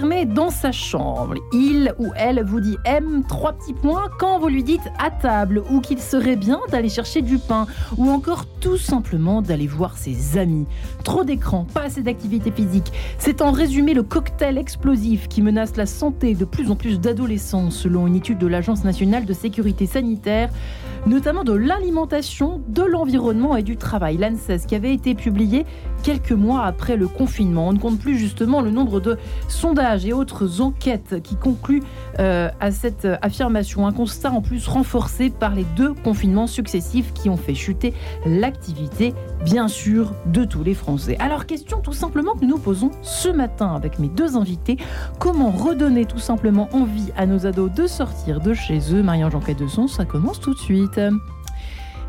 dans sa chambre. Il ou elle vous dit M, trois petits points, quand vous lui dites à table ou qu'il serait bien d'aller chercher du pain ou encore tout simplement d'aller voir ses amis. Trop d'écran, pas assez d'activité physique. C'est en résumé le cocktail explosif qui menace la santé de plus en plus d'adolescents selon une étude de l'Agence nationale de sécurité sanitaire notamment de l'alimentation, de l'environnement et du travail, l'ANSES, qui avait été publié quelques mois après le confinement. On ne compte plus justement le nombre de sondages et autres enquêtes qui concluent euh, à cette affirmation. Un constat en plus renforcé par les deux confinements successifs qui ont fait chuter l'activité, bien sûr, de tous les Français. Alors, question tout simplement que nous posons ce matin avec mes deux invités. Comment redonner tout simplement envie à nos ados de sortir de chez eux? Marianne de Son, ça commence tout de suite.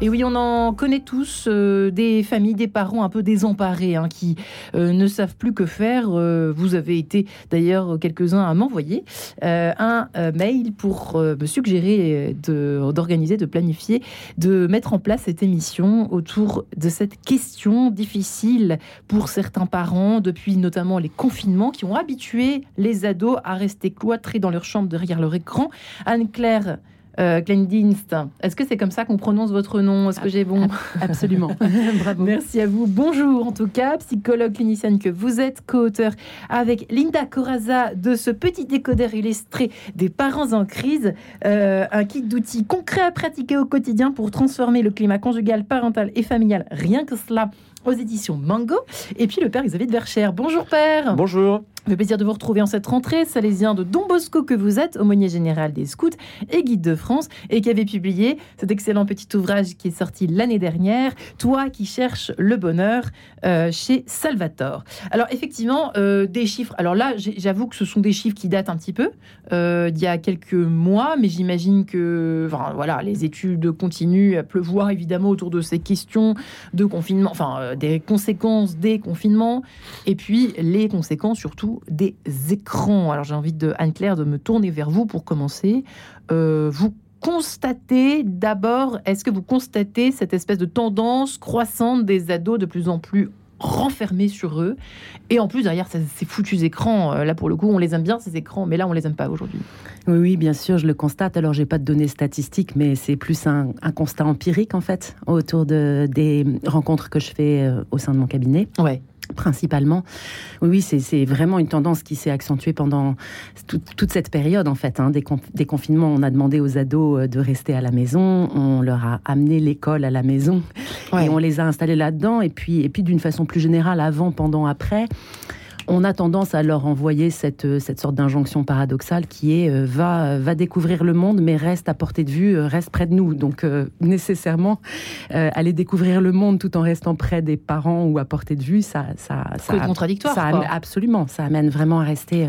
Et oui, on en connaît tous euh, des familles, des parents un peu désemparés hein, qui euh, ne savent plus que faire. Euh, vous avez été d'ailleurs quelques-uns à m'envoyer un mail pour me suggérer d'organiser, de, planifier, de mettre en place cette émission autour de cette question difficile pour certains parents depuis notamment les confinements qui ont habitué les ados à rester cloîtrés dans leur chambre derrière leur écran. Anne-Claire euh, Est-ce que c'est comme ça qu'on prononce votre nom? Est-ce que j'ai bon? Absolument. Bravo. Merci à vous. Bonjour en tout cas, psychologue clinicienne que vous êtes, co-auteur avec Linda Coraza de ce petit décodeur illustré des parents en crise, euh, un kit d'outils concrets à pratiquer au quotidien pour transformer le climat conjugal, parental et familial. Rien que cela aux éditions Mango. Et puis le père Xavier de Verchères. Bonjour père. Bonjour. Le plaisir de vous retrouver en cette rentrée, salésien de Don Bosco que vous êtes, aumônier général des scouts et guide de France, et qui avait publié cet excellent petit ouvrage qui est sorti l'année dernière, Toi qui cherches le bonheur, euh, chez Salvatore. Alors effectivement, euh, des chiffres. Alors là, j'avoue que ce sont des chiffres qui datent un petit peu, euh, d'il y a quelques mois, mais j'imagine que, voilà, les études continuent à pleuvoir évidemment autour de ces questions de confinement, enfin des conséquences des confinements, et puis les conséquences surtout des écrans. Alors j'ai envie de Anne-Claire de me tourner vers vous pour commencer. Euh, vous constatez d'abord, est-ce que vous constatez cette espèce de tendance croissante des ados de plus en plus renfermés sur eux? Et en plus derrière ces foutus écrans euh, là pour le coup on les aime bien ces écrans mais là on les aime pas aujourd'hui. Oui, oui bien sûr je le constate. Alors j'ai pas de données statistiques mais c'est plus un, constat empirique en fait autour de des rencontres que je fais euh, au sein de mon cabinet. Ouais principalement. Oui, c'est vraiment une tendance qui s'est accentuée pendant toute cette période, en fait. Hein. Des, confinements, on a demandé aux ados euh, de rester à la maison, on leur a amené l'école à la maison, et on les a installés là-dedans. Et puis, et puis d'une façon plus générale, avant, pendant, après, on a tendance à leur envoyer cette, euh, cette sorte d'injonction paradoxale qui est euh, va, va découvrir le monde, mais reste à portée de vue, euh, reste près de nous. Donc, nécessairement, aller découvrir le monde tout en restant près des parents ou à portée de vue, ça. ça, ça contradictoire. Ça, absolument. Ça amène vraiment à rester.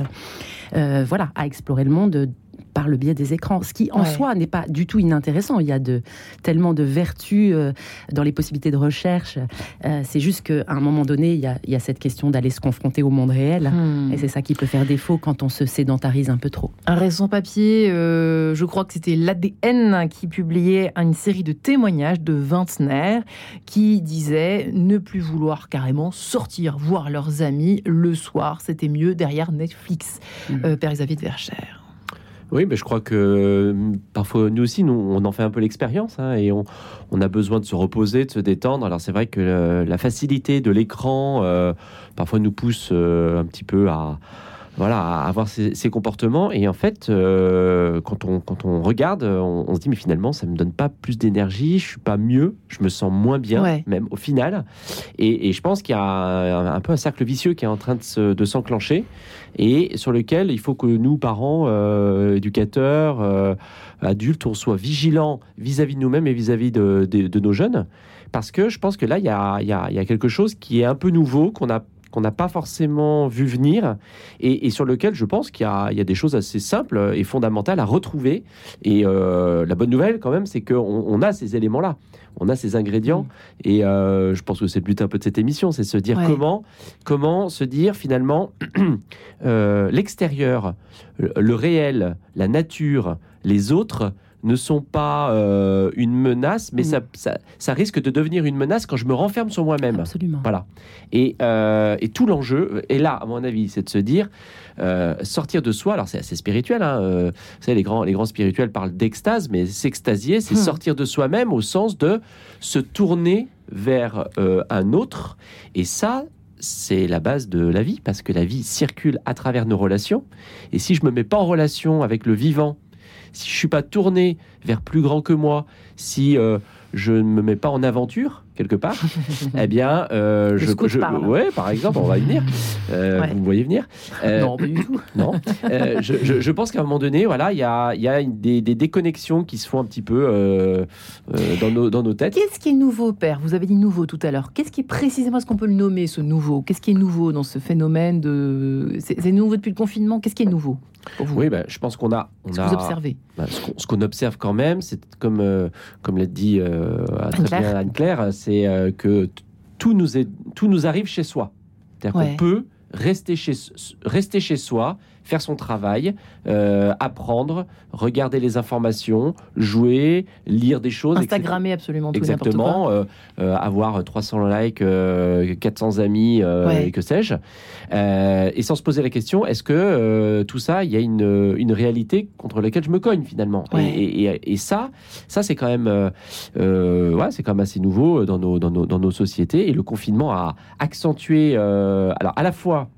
voilà, à explorer le monde par le biais des écrans, ce qui en soi n'est pas du tout inintéressant. Il y a de, tellement de vertus euh, dans les possibilités de recherche. Euh, c'est juste qu'à un moment donné, il y, a, cette question d'aller se confronter au monde réel. Hmm. Et c'est ça qui peut faire défaut quand on se sédentarise un peu trop. Un récent papier, euh, je crois que c'était l'ADN qui publiait une série de témoignages de vingtenaires qui disaient ne plus vouloir carrément sortir voir leurs amis le soir. C'était mieux derrière Netflix. Hmm. Père Xavier de Verchères. Oui, mais je crois que parfois nous aussi, nous, on en fait un peu l'expérience hein, et on, a besoin de se reposer, de se détendre. Alors c'est vrai que la facilité de l'écran euh, parfois nous pousse euh, un petit peu à, voilà, à avoir ces, comportements. Et en fait, euh, quand, on, quand on regarde, on, se dit, mais finalement, ça me donne pas plus d'énergie, je suis pas mieux, je me sens moins bien, même au final. Et, je pense qu'il y a un, peu un cercle vicieux qui est en train de s'enclencher et sur lequel il faut que nous, parents, euh, éducateurs, euh, adultes, on soit vigilants vis-à-vis de nous-mêmes et vis-à-vis de, de, nos jeunes. Parce que je pense que là, il y a, y a quelque chose qui est un peu nouveau, qu'on a qu'on n'a pas forcément vu venir et, sur lequel je pense qu'il y, a des choses assez simples et fondamentales à retrouver. Et euh, la bonne nouvelle, quand même, c'est qu'on on a ces éléments-là, on a ces ingrédients. Et euh, je pense que c'est le but un peu de cette émission, c'est se dire comment, comment se dire finalement euh, l'extérieur, le réel, la nature, les autres ne sont pas euh, une menace, mais Mm. ça, ça, ça risque de devenir une menace quand je me renferme sur moi-même. Absolument. Voilà. Et, euh, et tout l'enjeu est là, à mon avis, c'est de se dire euh, sortir de soi. Alors c'est assez spirituel. Hein, vous savez, les grands, les grands spirituels parlent d'extase, mais s'extasier, c'est Hmm. sortir de soi-même au sens de se tourner vers un autre. Et ça. C'est la base de la vie, parce que la vie circule à travers nos relations. Et si je me mets pas en relation avec le vivant, si je suis pas tourné vers plus grand que moi, si euh, je ne me mets pas en aventure quelque part, eh bien, euh, je, je- ouais, par exemple, on va y venir. Euh, Ouais. Vous me voyez venir Non, pas du tout. non. Je, je- je pense qu'à un moment donné, voilà, il y a, y a des, des déconnexions qui se font un petit peu dans, nos, dans nos têtes. Qu'est-ce qui est nouveau, père? Vous avez dit nouveau tout à l'heure. Qu'est-ce qui est précisément, est-ce qu'on peut le nommer, ce nouveau? Qu'est-ce qui est nouveau dans ce phénomène de... C'est nouveau depuis le confinement? Qu'est-ce qui est nouveau? Pour vous Oui, ben, je pense qu'on a, on Ce que a vous observez ben, ce qu'on- qu'on observe quand même, c'est comme, euh, comme l'a dit euh, très Anne-Claire. bien Anne-Claire, c'est euh, que tout nous, est, tout nous arrive chez soi. C'est-à-dire Ouais. qu'on peut rester chez, rester chez soi, faire son travail, euh, apprendre, regarder les informations, jouer, lire des choses. etc. Instagrammer absolument tout. Exactement, euh, euh, avoir 300 likes, euh, 400 amis, euh, Ouais. et que sais-je. Euh, et sans se poser la question, est-ce que euh, tout ça, il y a une, une réalité contre laquelle je me cogne finalement? Ouais. et, et- et ça, ça c'est quand même, euh, euh, ouais, c'est quand même assez nouveau dans nos, dans, nos, dans nos sociétés. Et le confinement a accentué, euh, alors à la fois,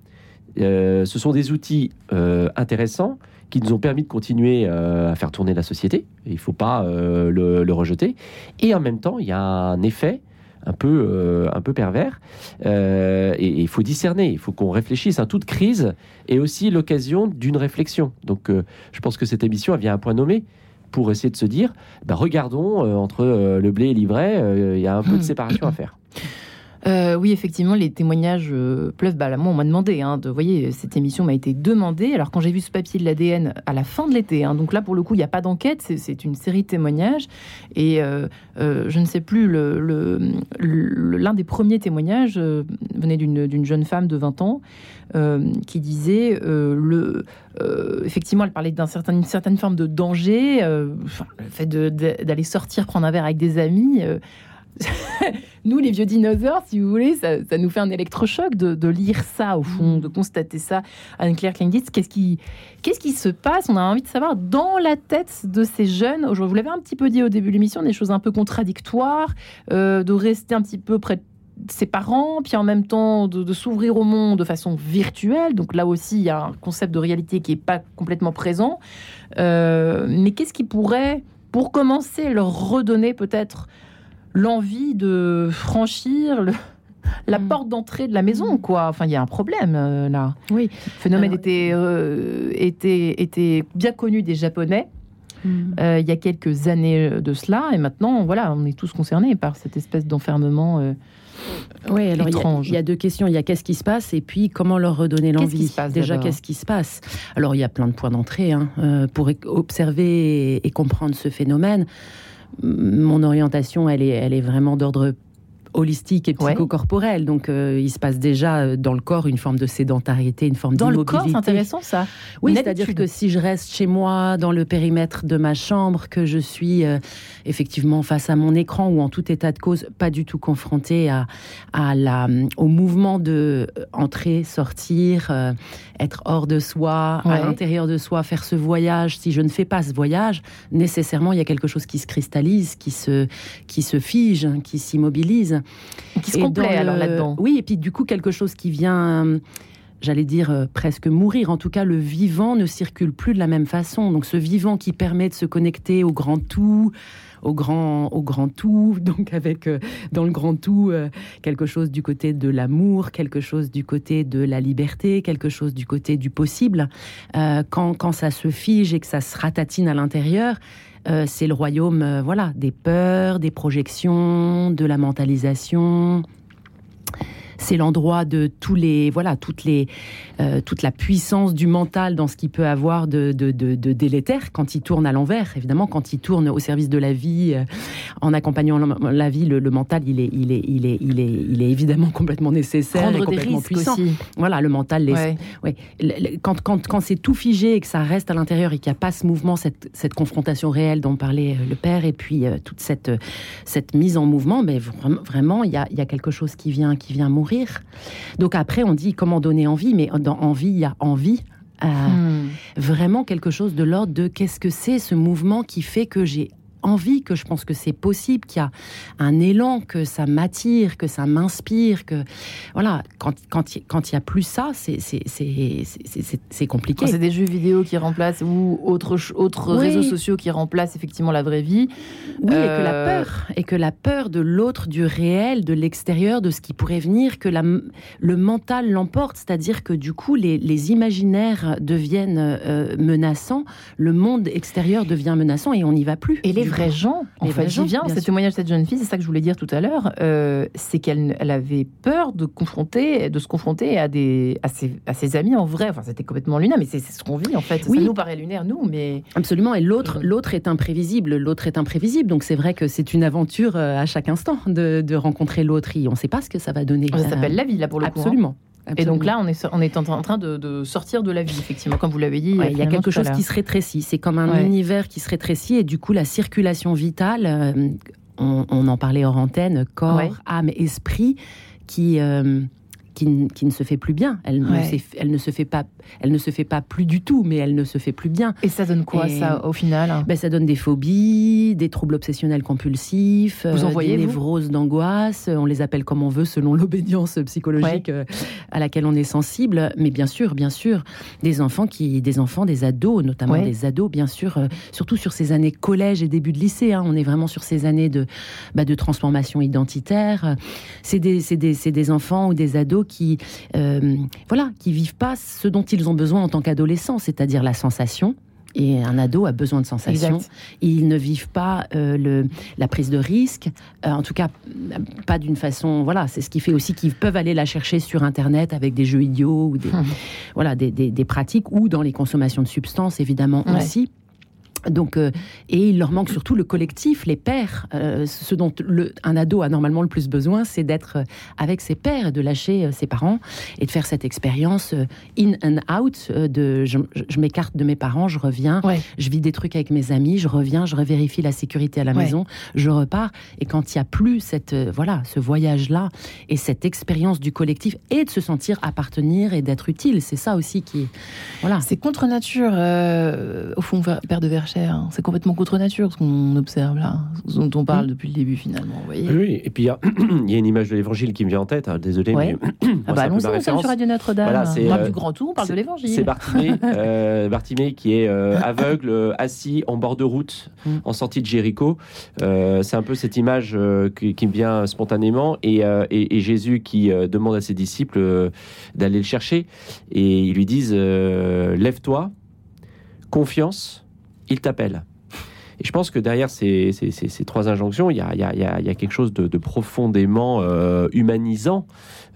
euh, ce sont des outils euh, intéressants qui nous ont permis de continuer euh, à faire tourner la société. Il ne faut pas le, le rejeter. Et en même temps, il y a un effet un peu, euh, un peu pervers. Euh, et il faut discerner, il faut qu'on réfléchisse. Hein. Toute crise est aussi l'occasion d'une réflexion. Donc euh, je pense que cette émission elle vient à un point nommé pour essayer de se dire, bah, regardons entre le blé et l'ivraie, il y a un peu de Hmm. séparation à faire. Euh, oui, effectivement, les témoignages euh, pleuvent. Bah, moi, on m'a demandé. Hein, de, vous voyez, cette émission m'a été demandée. Alors, quand j'ai vu ce papier de l'ADN à la fin de l'été, hein, donc là, pour le coup, il n'y a pas d'enquête. C'est, une série de témoignages. Et euh, je ne sais plus, l'un des premiers témoignages venait d'une, d'une jeune femme de 20 ans qui disait le, effectivement, elle parlait d'un certain, certaine forme de danger. le fait d'aller sortir, prendre un verre avec des amis. nous, les vieux dinosaures, si vous voulez, ça, ça nous fait un électrochoc de, de lire ça, au fond, de constater ça. Anne-Claire Klingitz, qu'est-ce qui, qu'est-ce qui se passe? On a envie de savoir dans la tête de ces jeunes. Aujourd'hui, vous l'avez un petit peu dit au début de l'émission, des choses un peu contradictoires, euh, de rester un petit peu près de ses parents, puis en même temps de, de s'ouvrir au monde de façon virtuelle. Donc là aussi, il y a un concept de réalité qui n'est pas complètement présent. Euh, mais qu'est-ce qui pourrait, pour commencer, leur redonner peut-être l'envie de franchir le- la Mm. porte d'entrée de la maison, quoi. Enfin, il y a un problème euh, là. Oui. Le phénomène Alors- était, euh, était, était bien connu des Japonais euh, il y a quelques années de cela, et maintenant, voilà, on est tous concernés par cette espèce d'enfermement. euh, Oui, alors il y a- étrange. il y, a deux questions. Il y a qu'est-ce qui se passe et puis comment leur redonner Qu'est-ce l'envie. qui se passe Déjà, qu'est-ce qui se passe Alors il y a plein de points d'entrée hein, pour observer et comprendre ce phénomène. Mon orientation, elle est, elle est vraiment d'ordre holistique et Ouais. psychocorporel. Donc euh, il se passe déjà euh, dans le corps une forme de sédentarité, une forme Dans le corps, d'immobilité. c'est intéressant ça. Oui, c'est-à-dire que si je reste chez moi, dans le périmètre de ma chambre, que je suis euh, effectivement face à mon écran ou en tout état de cause, pas du tout confrontée à, à la, au mouvement de euh, entrer, sortir, euh, être hors de soi, Ouais. à l'intérieur de soi, faire ce voyage. Si je ne fais pas ce voyage, nécessairement, il y a quelque chose qui se cristallise, qui se, qui se fige, qui s'immobilise. Qui se le- alors là-dedans? Oui, et puis du coup, quelque chose qui vient, euh, j'allais dire, euh, presque mourir. En tout cas, le vivant ne circule plus de la même façon. Donc, ce vivant qui permet de se connecter au grand tout, au grand, au grand tout, donc avec euh, dans le grand tout euh, quelque chose du côté de l'amour, quelque chose du côté de la liberté, quelque chose du côté du possible. Quand, quand ça se fige et que ça se ratatine à l'intérieur, euh, c'est le royaume, euh, voilà, des peurs, des projections, de la mentalisation. C'est l'endroit de tous les, voilà, toutes les, euh, toute la puissance du mental dans ce qu'il peut avoir de, de, de- de délétère quand il tourne à l'envers, évidemment, quand il tourne au service de la vie, euh, en accompagnant la, vie, le, mental, il est, il, est, il, est, il, est, il est évidemment complètement nécessaire Prendre et complètement des puissant. Aussi. Voilà, le mental, les, ouais. quand, quand, quand c'est tout figé et que ça reste à l'intérieur et qu'il n'y a pas ce mouvement, cette, cette, confrontation réelle dont parlait le père, et puis toute cette, cette mise en mouvement, mais vraiment, il y a, y a quelque chose qui vient, qui vient mourir. Donc après, on dit comment donner envie, mais dans envie, il y a envie. Hmm. Vraiment quelque chose de l'ordre de qu'est-ce que c'est ce mouvement qui fait que j'ai envie, que je pense que c'est possible, qu'il y a un élan, que ça m'attire, que ça m'inspire, que voilà, quand quand quand il y a plus ça, c'est c'est compliqué. C'est des jeux vidéo qui remplacent ou autres autres réseaux sociaux qui remplacent effectivement la vraie vie. Oui, et que la euh, peur et que la peur de l'autre, du réel, de l'extérieur, de ce qui pourrait venir, que la, le mental l'emporte, c'est-à-dire que du coup les, les imaginaires deviennent euh, menaçants, le monde extérieur devient menaçant et on n'y va plus. Et les vrais gens, en fait, j'y viens. Ce témoignage de cette jeune fille, c'est ça que je voulais dire tout à l'heure, euh, c'est qu'elle elle avait peur de confronter, de se confronter à des à ses, à ses amis en vrai. Enfin, c'était complètement lunaire, mais c'est ce qu'on vit en fait. Oui. Ça nous paraît lunaire, nous, mais absolument. Et l'autre, mm. l'autre est imprévisible. L'autre est imprévisible. Donc c'est vrai que c'est une aventure euh, à chaque instant de, de rencontrer l'autre. On ne sait pas ce que ça va donner. Ça s'appelle la vie là pour le coup. Hein. Absolument. Et donc là, on est, on est en train de, sortir de la vie, effectivement, comme vous l'avez dit. il y a quelque chose qui se rétrécit. C'est comme un univers qui se rétrécit et du coup, la circulation vitale, euh, on, en parlait hors antenne, corps, âme, esprit, qui, euh, qui, ne se fait plus bien. Elle, ne elle, ne se fait pas, elle ne se fait pas plus du tout, mais elle ne se fait plus bien. Et ça donne quoi, ça, au final ben, Ça donne des phobies, des troubles obsessionnels compulsifs, vous euh, des névroses d'angoisse. On les appelle comme on veut, selon l'obédience psychologique euh, à laquelle on est sensible. Mais bien sûr, bien sûr, des enfants, qui, des, enfants des ados, notamment des ados, bien sûr, euh, surtout sur ces années collège et début de lycée. Hein. on est vraiment sur ces années de, bah, de transformation identitaire. C'est des, des, des enfants ou des ados qui, euh, voilà, qui vivent pas ce dont ils ont besoin en tant qu'adolescents, c'est-à-dire la sensation, et un ado a besoin de sensations. Ils ne vivent pas euh, le, la prise de risque, euh, en tout cas pas d'une façon. Voilà, c'est ce qui fait aussi qu'ils peuvent aller la chercher sur Internet avec des jeux idiots ou des, hum. voilà, des, des, pratiques ou dans les consommations de substances évidemment aussi. Donc, euh, et il leur manque surtout le collectif, les pères. Euh, ce dont le, un ado a normalement le plus besoin, c'est d'être avec ses pères, de lâcher euh, ses parents et de faire cette expérience in and out. de, je, m'écarte de mes parents, je reviens, je vis des trucs avec mes amis, je reviens, je revérifie la sécurité à la maison, je repars. Et quand il n'y a plus cette, voilà, ce voyage-là et cette expérience du collectif et de se sentir appartenir et d'être utile, c'est ça aussi qui, voilà. C'est contre nature, au fond, père de Verchères C'est complètement contre nature ce qu'on observe là, ce dont on parle depuis le début finalement. oui, et puis il y, a une image de l'évangile qui me vient en tête, hein, désolé, mais. ah bah allons-y, sur Radio Notre-Dame. Voilà, c'est, euh, du grand tout, on parle de l'évangile. C'est Bartimée, euh, Bartimée qui est euh, aveugle, assis en bord de route, mm. en sortie de Jéricho. c'est un peu cette image qui, me vient spontanément, et, et, Jésus qui demande à ses disciples d'aller le chercher, et ils lui disent Lève-toi, confiance il t'appelle. Et je pense que derrière ces, trois injonctions, il y a, quelque chose de, profondément euh, humanisant.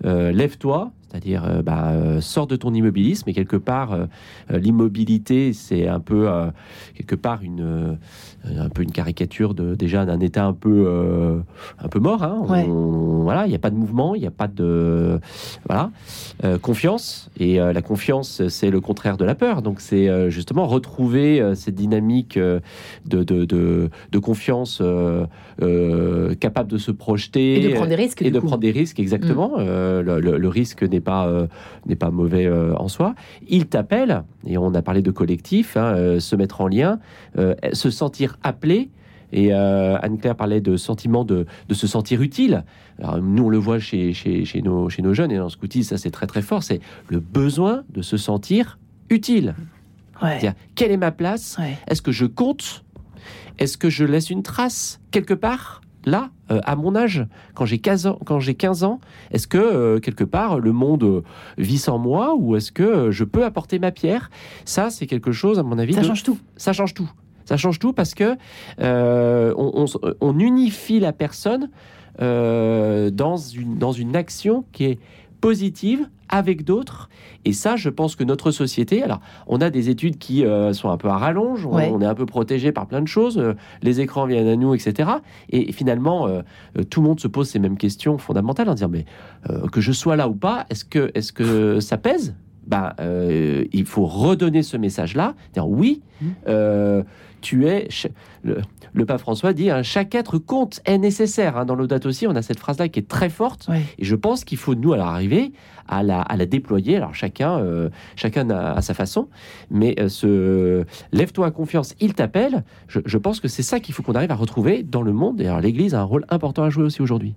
Euh, lève-toi, c'est-à-dire euh, bah, sors de ton immobilisme, et quelque part, l'immobilité, c'est un peu, quelque part, une un peu une caricature de déjà d'un état un peu euh, un peu mort. Hein. voilà, il n'y a pas de mouvement, il n'y a pas de voilà euh, confiance et euh, la confiance c'est le contraire de la peur. Donc c'est justement retrouver cette dynamique de, de, de, de confiance capable de se projeter et de prendre des risques et de prendre des risques exactement. Mm. Le, le, risque n'est pas n'est pas mauvais en soi. Il t'appelle et on a parlé de collectif, hein, se mettre en lien, se sentir appelé. Et euh, Anne-Claire parlait de sentiment de, se sentir utile. Alors, nous, on le voit chez, chez, nos, chez nos jeunes, et dans ce scoutisme, ça c'est très très fort, c'est le besoin de se sentir utile. Ouais. Quelle est ma place? Est-ce que je compte? Est-ce que je laisse une trace quelque part? Là, euh, à mon âge, quand j'ai 15 ans, quand j'ai 15 ans, est-ce que euh, quelque part le monde vit sans moi ou est-ce que je peux apporter ma pierre? Ça, c'est quelque chose, à mon avis. Ça change tout. Ça change tout. Ça change tout parce que euh, on, unifie la personne euh, dans, une, dans une action qui est positive avec d'autres. Et ça, je pense que notre société, alors on a des études qui euh, sont un peu à rallonge, on, Ouais. on est un peu protégé par plein de choses, euh, les écrans viennent à nous, etc. Et finalement, euh, tout le monde se pose ces mêmes questions fondamentales en disant, mais que je sois là ou pas, est-ce que, est que ça pèse? Ben, euh, il faut redonner ce message-là, dire oui, Mhm. euh, tu es. Le, le pape François dit hein, chaque être compte, est nécessaire. hein. Dans l'Audate aussi, on a cette phrase-là qui est très forte. Ouais. Et je pense qu'il faut, nous, à l'arrivée, à la, à la déployer. Alors, chacun, euh, chacun a, à sa façon. Mais euh, ce lève-toi à confiance, il t'appelle. Je, je pense que c'est ça qu'il faut qu'on arrive à retrouver dans le monde. Et alors, l'Église a un rôle important à jouer aussi aujourd'hui.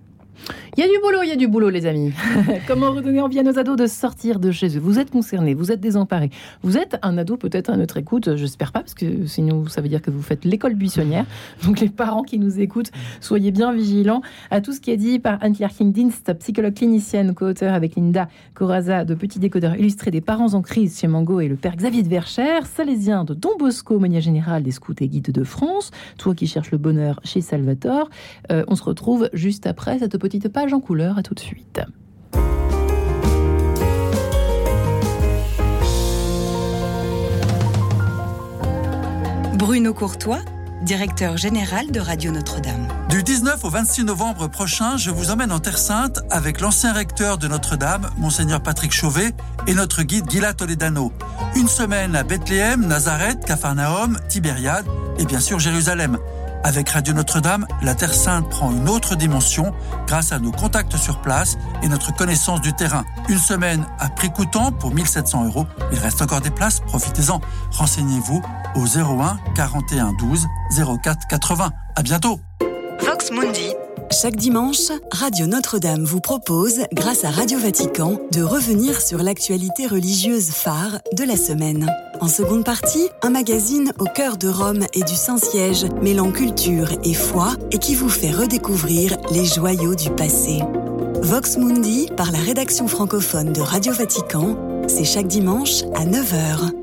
Il y a du boulot, il y a du boulot, les amis. Comment redonner envie à nos ados de sortir de chez eux? Vous êtes concernés, vous êtes désemparés. Vous êtes un ado peut-être à notre écoute, j'espère pas, parce que sinon ça veut dire que vous faites l'école buissonnière. Donc les parents qui nous écoutent, soyez bien vigilants à tout ce qui est dit par Anne-Claire King-Dinst, psychologue clinicienne, co-auteur avec Linda Coraza de Petits Décodeurs illustrés des parents en crise chez Mango et le père Xavier de Verchères, salésien de Don Bosco, mania général des scouts et guides de France, toi qui cherches le bonheur chez Salvatore. Euh, on se retrouve juste après cette petite page en couleur. À tout de suite. Bruno Courtois, directeur général de Radio Notre-Dame. Du 19 au 26 novembre prochain, je vous emmène en Terre Sainte avec l'ancien recteur de Notre-Dame, Monseigneur Patrick Chauvet, et notre guide Gila Toledano. Une semaine à Bethléem, Nazareth, Capharnaüm, Tibériade et bien sûr Jérusalem. Avec Radio Notre-Dame, la Terre Sainte prend une autre dimension grâce à nos contacts sur place et notre connaissance du terrain. Une semaine à prix coûtant pour 1700 euros. Il reste encore des places, profitez-en. Renseignez-vous au 01 41 12 04 80. À bientôt! Vox Mundi, Chaque dimanche, Radio Notre-Dame vous propose, grâce à Radio Vatican, de revenir sur l'actualité religieuse phare de la semaine. En seconde partie, un magazine au cœur de Rome et du Saint-Siège, mêlant culture et foi et qui vous fait redécouvrir les joyaux du passé. Vox Mundi, par la rédaction francophone de Radio Vatican, c'est chaque dimanche à 9h.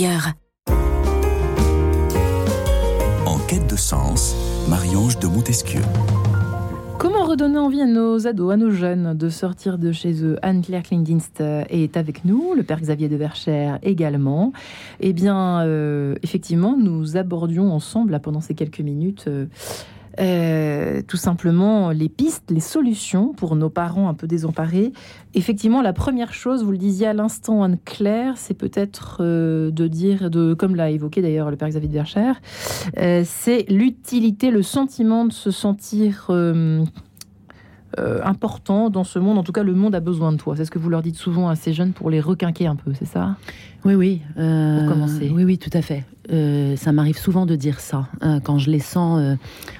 En quête de sens, Marie-Ange de Montesquieu. Comment redonner envie à nos ados, à nos jeunes de sortir de chez eux? Anne-Claire Klindinst est avec nous, le père Xavier de Verchères également. Eh bien, euh, effectivement, nous abordions ensemble, là, pendant ces quelques minutes, euh, euh, tout simplement les pistes, les solutions pour nos parents un peu désemparés. Effectivement, la première chose, vous le disiez à l'instant, Anne-Claire, c'est peut-être euh, de dire, de, comme l'a évoqué d'ailleurs le père Xavier de Verchères, euh, c'est l'utilité, le sentiment de se sentir euh, important dans ce monde. En tout cas, le monde a besoin de toi. C'est ce que vous leur dites souvent à ces jeunes pour les requinquer un peu, c'est ça? Oui, oui. euh, Pour commencer. Oui, oui, tout à fait. Euh, ça m'arrive souvent de dire ça. euh, quand je les sens euh,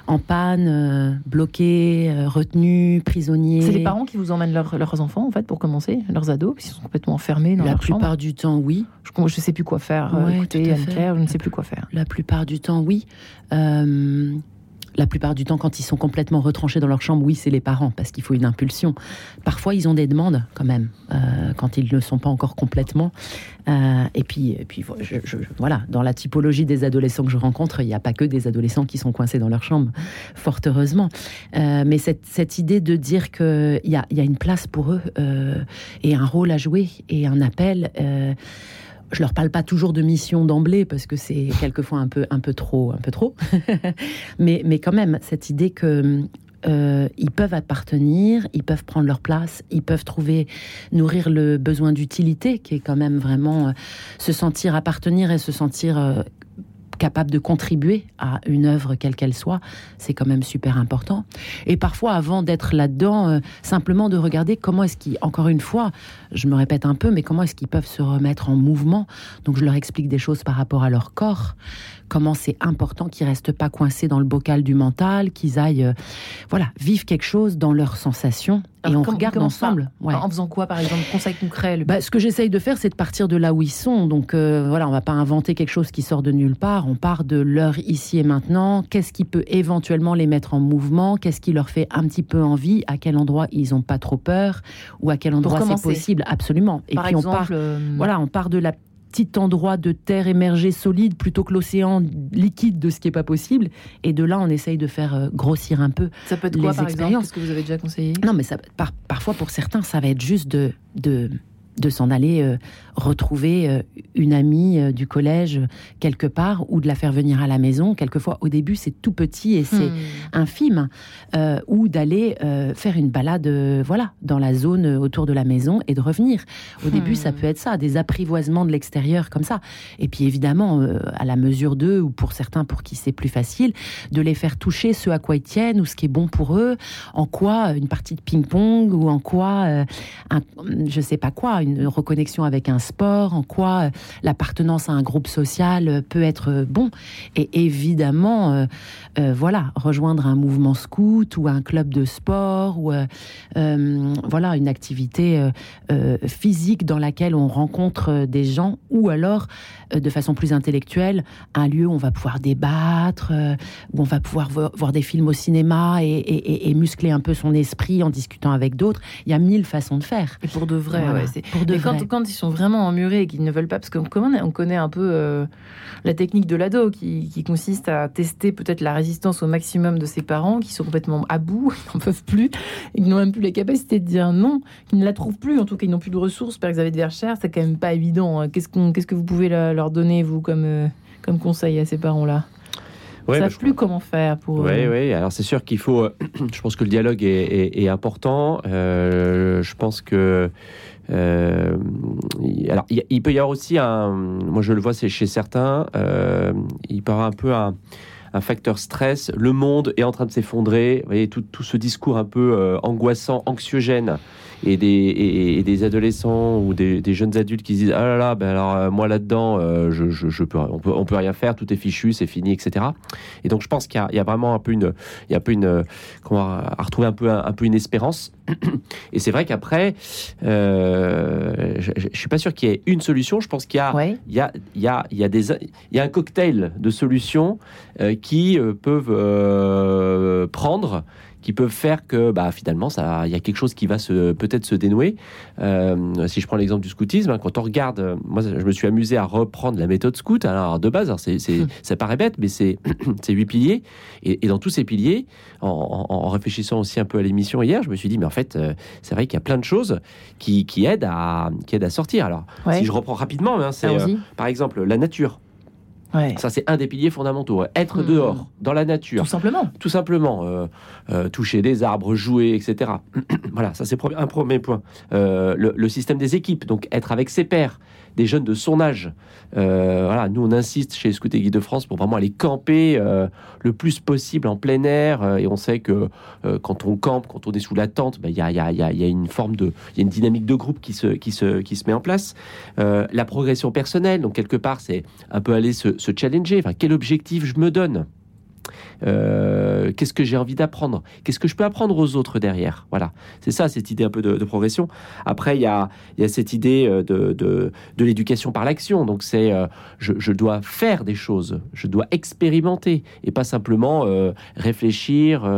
en panne, euh, bloqués, retenus, prisonniers. C'est les parents qui vous emmènent leurs- leurs enfants, en fait, pour commencer, leurs ados, parce qu'ils sont complètement enfermés dans La leur plupart chambre. du temps, oui. Je ne sais plus quoi faire. Ouais, Écoutez. Anne-Claire, je ne sais plus quoi faire. La plupart du temps, oui. La plupart du temps, quand ils sont complètement retranchés dans leur chambre, oui, c'est les parents, parce qu'il faut une impulsion. Parfois, ils ont des demandes, quand même, euh, quand ils ne sont pas encore complètement. Euh, et puis, puis voilà, dans la typologie des adolescents que je rencontre, il n'y a pas que des adolescents qui sont coincés dans leur chambre, fort heureusement. Euh, mais cette, cette idée de dire qu'il y a, y a une place pour eux, et un rôle à jouer, et un appel... je leur parle pas toujours de mission d'emblée parce que c'est quelquefois un peu un peu trop un peu trop. Mais mais quand même cette idée que euh, peuvent appartenir, ils peuvent prendre leur place, ils peuvent trouver, nourrir le besoin d'utilité, qui est quand même vraiment euh, se sentir appartenir et se sentir euh, capable de contribuer à une œuvre quelle qu'elle soit, c'est quand même super important. Et parfois, avant d'être là-dedans, euh, simplement de regarder comment est-ce qu'ils, encore une fois, je me répète un peu, mais comment est-ce qu'ils peuvent se remettre en mouvement. Donc, je leur explique des choses par rapport à leur corps, comment c'est important qu'ils restent pas coincés dans le bocal du mental, qu'ils aillent, euh, voilà, vivre quelque chose dans leurs sensations et on regarde ensemble. En faisant quoi, par exemple Conseil concret le... bah, Ce que j'essaye de faire, c'est de partir de là où ils sont. Donc euh, voilà, on va pas inventer quelque chose qui sort de nulle part. On part de leur ici et maintenant. Qu'est-ce qui peut éventuellement les mettre en mouvement? Qu'est-ce qui leur fait un petit peu envie? À quel endroit ils n'ont pas trop peur? Ou à quel endroit c'est possible? Absolument. Et puis on part, euh, voilà, on part de la petit endroit de terre émergée solide plutôt que l'océan liquide de ce qui n'est pas possible. Et de là, on essaye de faire euh, grossir un peu ça peut être quoi, par exemple, ce que vous avez déjà conseillé? Non, mais ça, parfois, pour certains, ça va être juste de, de de s'en aller euh, retrouver euh, une amie euh, du collège quelque part ou de la faire venir à la maison. Quelquefois, au début, c'est tout petit et c'est hmm. infime. ou d'aller faire une balade voilà, dans la zone autour de la maison et de revenir. Au hmm. début, ça peut être ça, des apprivoisements de l'extérieur comme ça. Et puis évidemment, à la mesure d'eux, ou pour certains pour qui c'est plus facile, de les faire toucher ce à quoi ils tiennent ou ce qui est bon pour eux, en quoi une partie de ping-pong ou en quoi, un, je sais pas quoi, une reconnexion avec un sport, en quoi euh, l'appartenance à un groupe social euh, peut être euh, bon. Et évidemment, voilà, rejoindre un mouvement scout ou un club de sport ou voilà une activité physique dans laquelle on rencontre des gens ou alors de façon plus intellectuelle un lieu où on va pouvoir débattre, où on va pouvoir voir des films au cinéma et, muscler un peu son esprit en discutant avec d'autres. Il y a mille façons de faire. Et pour de vrai, pour de quand, quand, ils sont vraiment emmurés et qu'ils ne veulent pas, parce qu'on connaît, on connaît un peu euh, la technique de l'ado qui, consiste à tester peut-être la résistance au maximum de ses parents qui sont complètement à bout, ils n'en peuvent plus, ils n'ont même plus la capacité de dire non, qu'ils ne la trouvent plus, en tout cas ils n'ont plus de ressources. Père Xavier de Verchères, c'est quand même pas évident. Hein. Qu'est-ce, qu'on, qu'est-ce que vous pouvez leur donner, vous, comme, euh, comme conseil à ces parents-là? Ouais, ne savent plus comment faire pour. Oui, euh, oui. Alors c'est sûr qu'il faut. je pense que le dialogue est, important. je pense que euh, alors, il, peut y avoir aussi un. Moi, je le vois, c'est chez certains. Euh, il avoir un peu un, facteur stress. Le monde est en train de s'effondrer. Vous voyez, tout, tout, ce discours un peu euh, angoissant, anxiogène et des, des adolescents ou des, jeunes adultes qui disent ah là là ben alors euh, moi là-dedans euh, je, je, peux on peut on peut rien faire tout est fichu c'est fini etc et donc je pense qu'il y, a vraiment un peu une il y a un peu une comment à retrouver un peu un, peu une espérance et c'est vrai qu'après euh, je, je, suis pas sûr qu'il y ait une solution. Je pense qu'il y a il y a il y a il y a des il y a un cocktail de solutions qui peuvent prendre qui peuvent faire que bah, finalement, il y a quelque chose qui va se, peut-être se dénouer. Euh, si je prends l'exemple du scoutisme, hein, quand on regarde, euh, moi je me suis amusé à reprendre la méthode scout. Alors de base, c'est, hum. ça paraît bête, mais c'est, huit piliers. Et, dans tous ces piliers, en, réfléchissant aussi un peu à l'émission hier, je me suis dit, mais en fait, euh, c'est vrai qu'il y a plein de choses qui, qui, aident, à, qui aident à sortir. Alors, si je reprends rapidement, hein, c'est par exemple la nature. Ça, c'est un des piliers fondamentaux. Être hmm. dehors, dans la nature. Tout simplement. Tout simplement. Euh, euh, toucher des arbres, jouer, etc. voilà, ça, c'est un premier point. Euh, le, système des équipes, donc être avec ses pairs, des jeunes de son âge. voilà, nous, on insiste chez Scout et Guide de France pour vraiment aller camper le plus possible en plein air. et on sait que quand on campe, quand on est sous la tente, il y, a, une forme de. Y a une dynamique de groupe qui se, qui se, qui se met en place. la progression personnelle, donc quelque part, c'est un peu aller se, se challenger. Enfin, quel objectif je me donne? Euh, qu'est-ce que j'ai envie d'apprendre? Qu'est-ce que je peux apprendre aux autres derrière? Voilà, c'est ça cette idée un peu de, progression. Après, il y a, y a, cette idée euh, de, de, de l'éducation par l'action. Donc, c'est euh, je, je, dois faire des choses, je dois expérimenter et pas simplement réfléchir,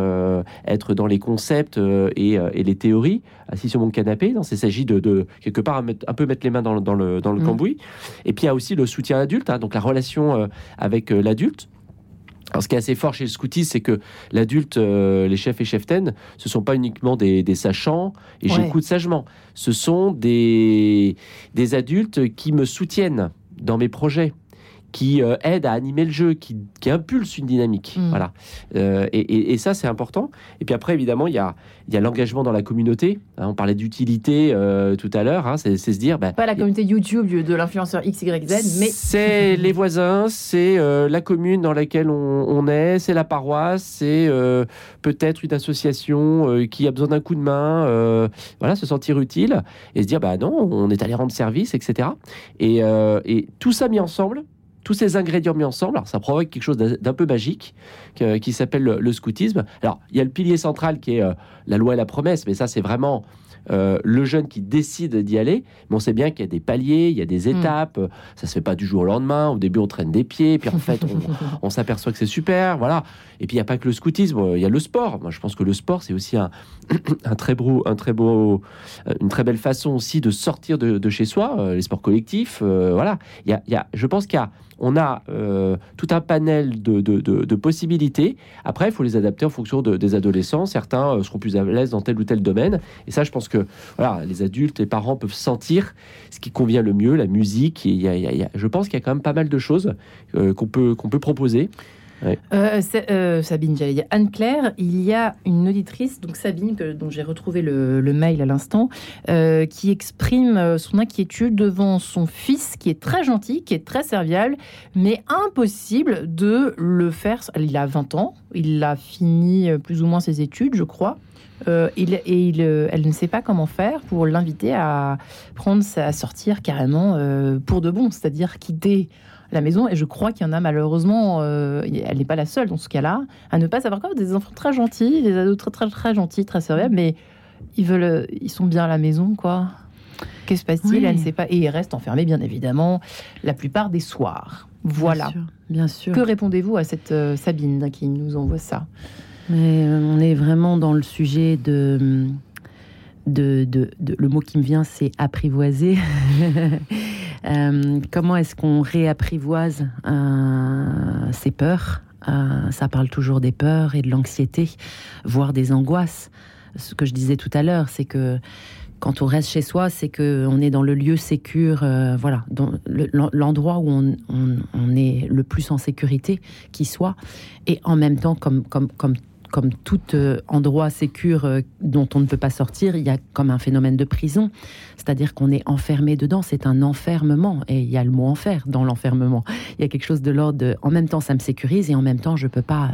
être dans les concepts et, et, les théories, assis sur mon canapé. Non, il s'agit de, de, quelque part un peu mettre les mains dans, dans le, dans le mmh. cambouis. Et puis, il y a aussi le soutien adulte, hein, donc la relation avec l'adulte. Alors, ce qui est assez fort chez le scoutisme, c'est que l'adulte, euh, les chefs et cheftaines, ce sont pas uniquement des, sachants, et j'écoute sagement. Ce sont des, des adultes qui me soutiennent dans mes projets qui euh, aide à animer le jeu, qui, qui impulse une dynamique. Mm. Voilà. Euh, et, et, ça, c'est important. Et puis après, évidemment, il y a, y a l'engagement dans la communauté. Hein, on parlait d'utilité euh, tout à l'heure. Hein, c'est se dire. Bah, Pas la communauté YouTube de l'influenceur XYZ, mais. C'est les voisins, c'est la commune dans laquelle on, on est, c'est la paroisse, c'est peut-être une association qui a besoin d'un coup de main. voilà, se sentir utile et se dire bah non, on est allé rendre service, etc. Et, et tout ça mis ensemble tous ces ingrédients mis ensemble, alors ça provoque quelque chose d'un peu magique qui s'appelle le, scoutisme. Alors, il y a le pilier central qui est euh, la loi et la promesse, mais ça, c'est vraiment euh, le jeune qui décide d'y aller, mais on sait bien qu'il y a des paliers, il y a des hmm. étapes, ça se fait pas du jour au lendemain. Au début, on traîne des pieds, puis en fait, on, s'aperçoit que c'est super, voilà. Et puis il n'y a pas que le scoutisme, il y a le sport. Moi, je pense que le sport, c'est aussi un, un, très beau, un très beau, euh, une très belle façon aussi de sortir de, chez soi. Euh, les sports collectifs, voilà. Il y a, il y a, je pense qu'il y a on a euh, tout un panel de, possibilités. Après, il faut les adapter en fonction des adolescents. Certains euh, seront plus à l'aise dans tel ou tel domaine. Et ça, je pense que les adultes et parents peuvent sentir ce qui convient le mieux, la musique. Et je pense qu'il y a quand même pas mal de choses euh, qu'on peut, peut proposer. Euh, euh, Sabine, Anne-Claire, il y a une auditrice, donc Sabine, dont j'ai retrouvé le, mail à l'instant, euh, qui exprime son inquiétude devant son fils, qui est très gentil, qui est très serviable, mais impossible de le faire. Il a 20 ans, il a fini plus ou moins ses études, je crois. Et elle ne sait pas comment faire pour l'inviter à prendre à sortir carrément pour de bon, c'est-à-dire quitter la maison. Et je crois qu'il y en a malheureusement, euh, elle n'est pas la seule dans ce cas-là, à ne pas savoir quoi. Des enfants très gentils, des ados très très, très gentils, très serviables, mais ils veulent, ils sont bien à la maison, quoi. Qu'est-ce qui se passe-t-il? Elle ne sait pas. Et ils restent enfermés, bien évidemment, la plupart des soirs. Voilà. Bien sûr. Que répondez-vous à cette euh, Sabine qui nous envoie ça? Euh, On est vraiment dans le sujet de, de, de, le mot qui me vient, c'est apprivoiser. Euh, comment est-ce qu'on réapprivoise euh, ses peurs? Ça parle toujours des peurs et de l'anxiété, voire des angoisses. Ce que je disais tout à l'heure, c'est que quand on reste chez soi, c'est que on est dans le lieu sécure, voilà, l'endroit où on, on, est le plus en sécurité qui soit, et en même temps, comme comme comme comme tout euh, endroit sécure euh, dont on ne peut pas sortir, il y a comme un phénomène de prison, c'est-à-dire qu'on est enfermé dedans, c'est un enfermement, et il y a le mot enfer dans l'enfermement. Il y a quelque chose de l'ordre de, en même temps ça me sécurise et en même temps je peux pas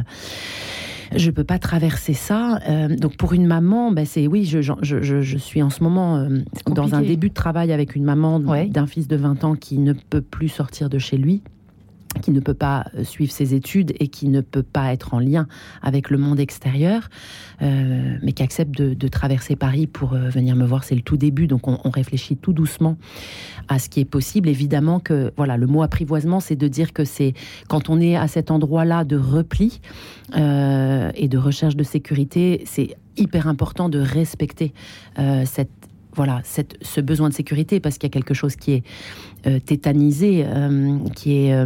je peux pas traverser ça. Euh, donc pour une maman, ben c'est oui, je, je, je, suis en ce moment dans un début de travail avec une maman d'un fils de 20 ans qui ne peut plus sortir de chez lui qui ne peut pas euh, suivre ses études et qui ne peut pas être en lien avec le monde extérieur, euh, mais qui accepte de, traverser Paris pour euh, venir me voir. C'est le tout début, donc on, réfléchit tout doucement à ce qui est possible. Évidemment que voilà, le mot apprivoisement, c'est de dire que c'est quand on est à cet endroit-là de repli et de recherche de sécurité, c'est hyper important de respecter cette voilà, cette, ce besoin de sécurité parce qu'il y a quelque chose qui est tétanisé, euh, qui est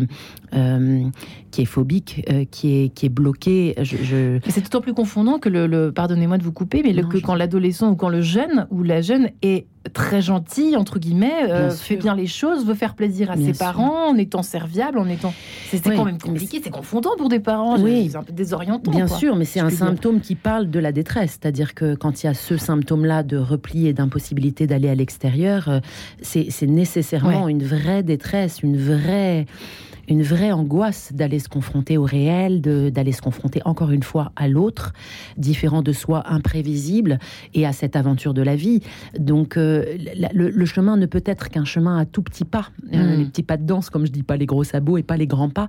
euh, qui est phobique, qui est qui est bloqué. Je, C'est d'autant plus confondant que le, pardonnez-moi de vous couper, mais le, que quand l'adolescent ou quand le jeune ou la jeune est très gentil entre guillemets, fait bien les choses, veut faire plaisir à ses parents en étant serviable, en étant. C'est quand même compliqué, c'est confondant pour des parents. Oui, c'est un peu désorientant. Bien sûr, mais c'est un symptôme qui parle de la détresse, c'est-à-dire que quand il y a ce symptôme-là de repli et d'impossibilité d'aller à l'extérieur, c'est nécessairement une vraie détresse, une vraie une vraie angoisse d'aller se confronter au réel, d'aller se confronter encore une fois à l'autre, différent de soi, imprévisible, et à cette aventure de la vie. Donc euh, le, chemin ne peut être qu'un chemin à tout petits pas, euh, mm. les petits pas de danse, comme je dis, pas les gros sabots et pas les grands pas,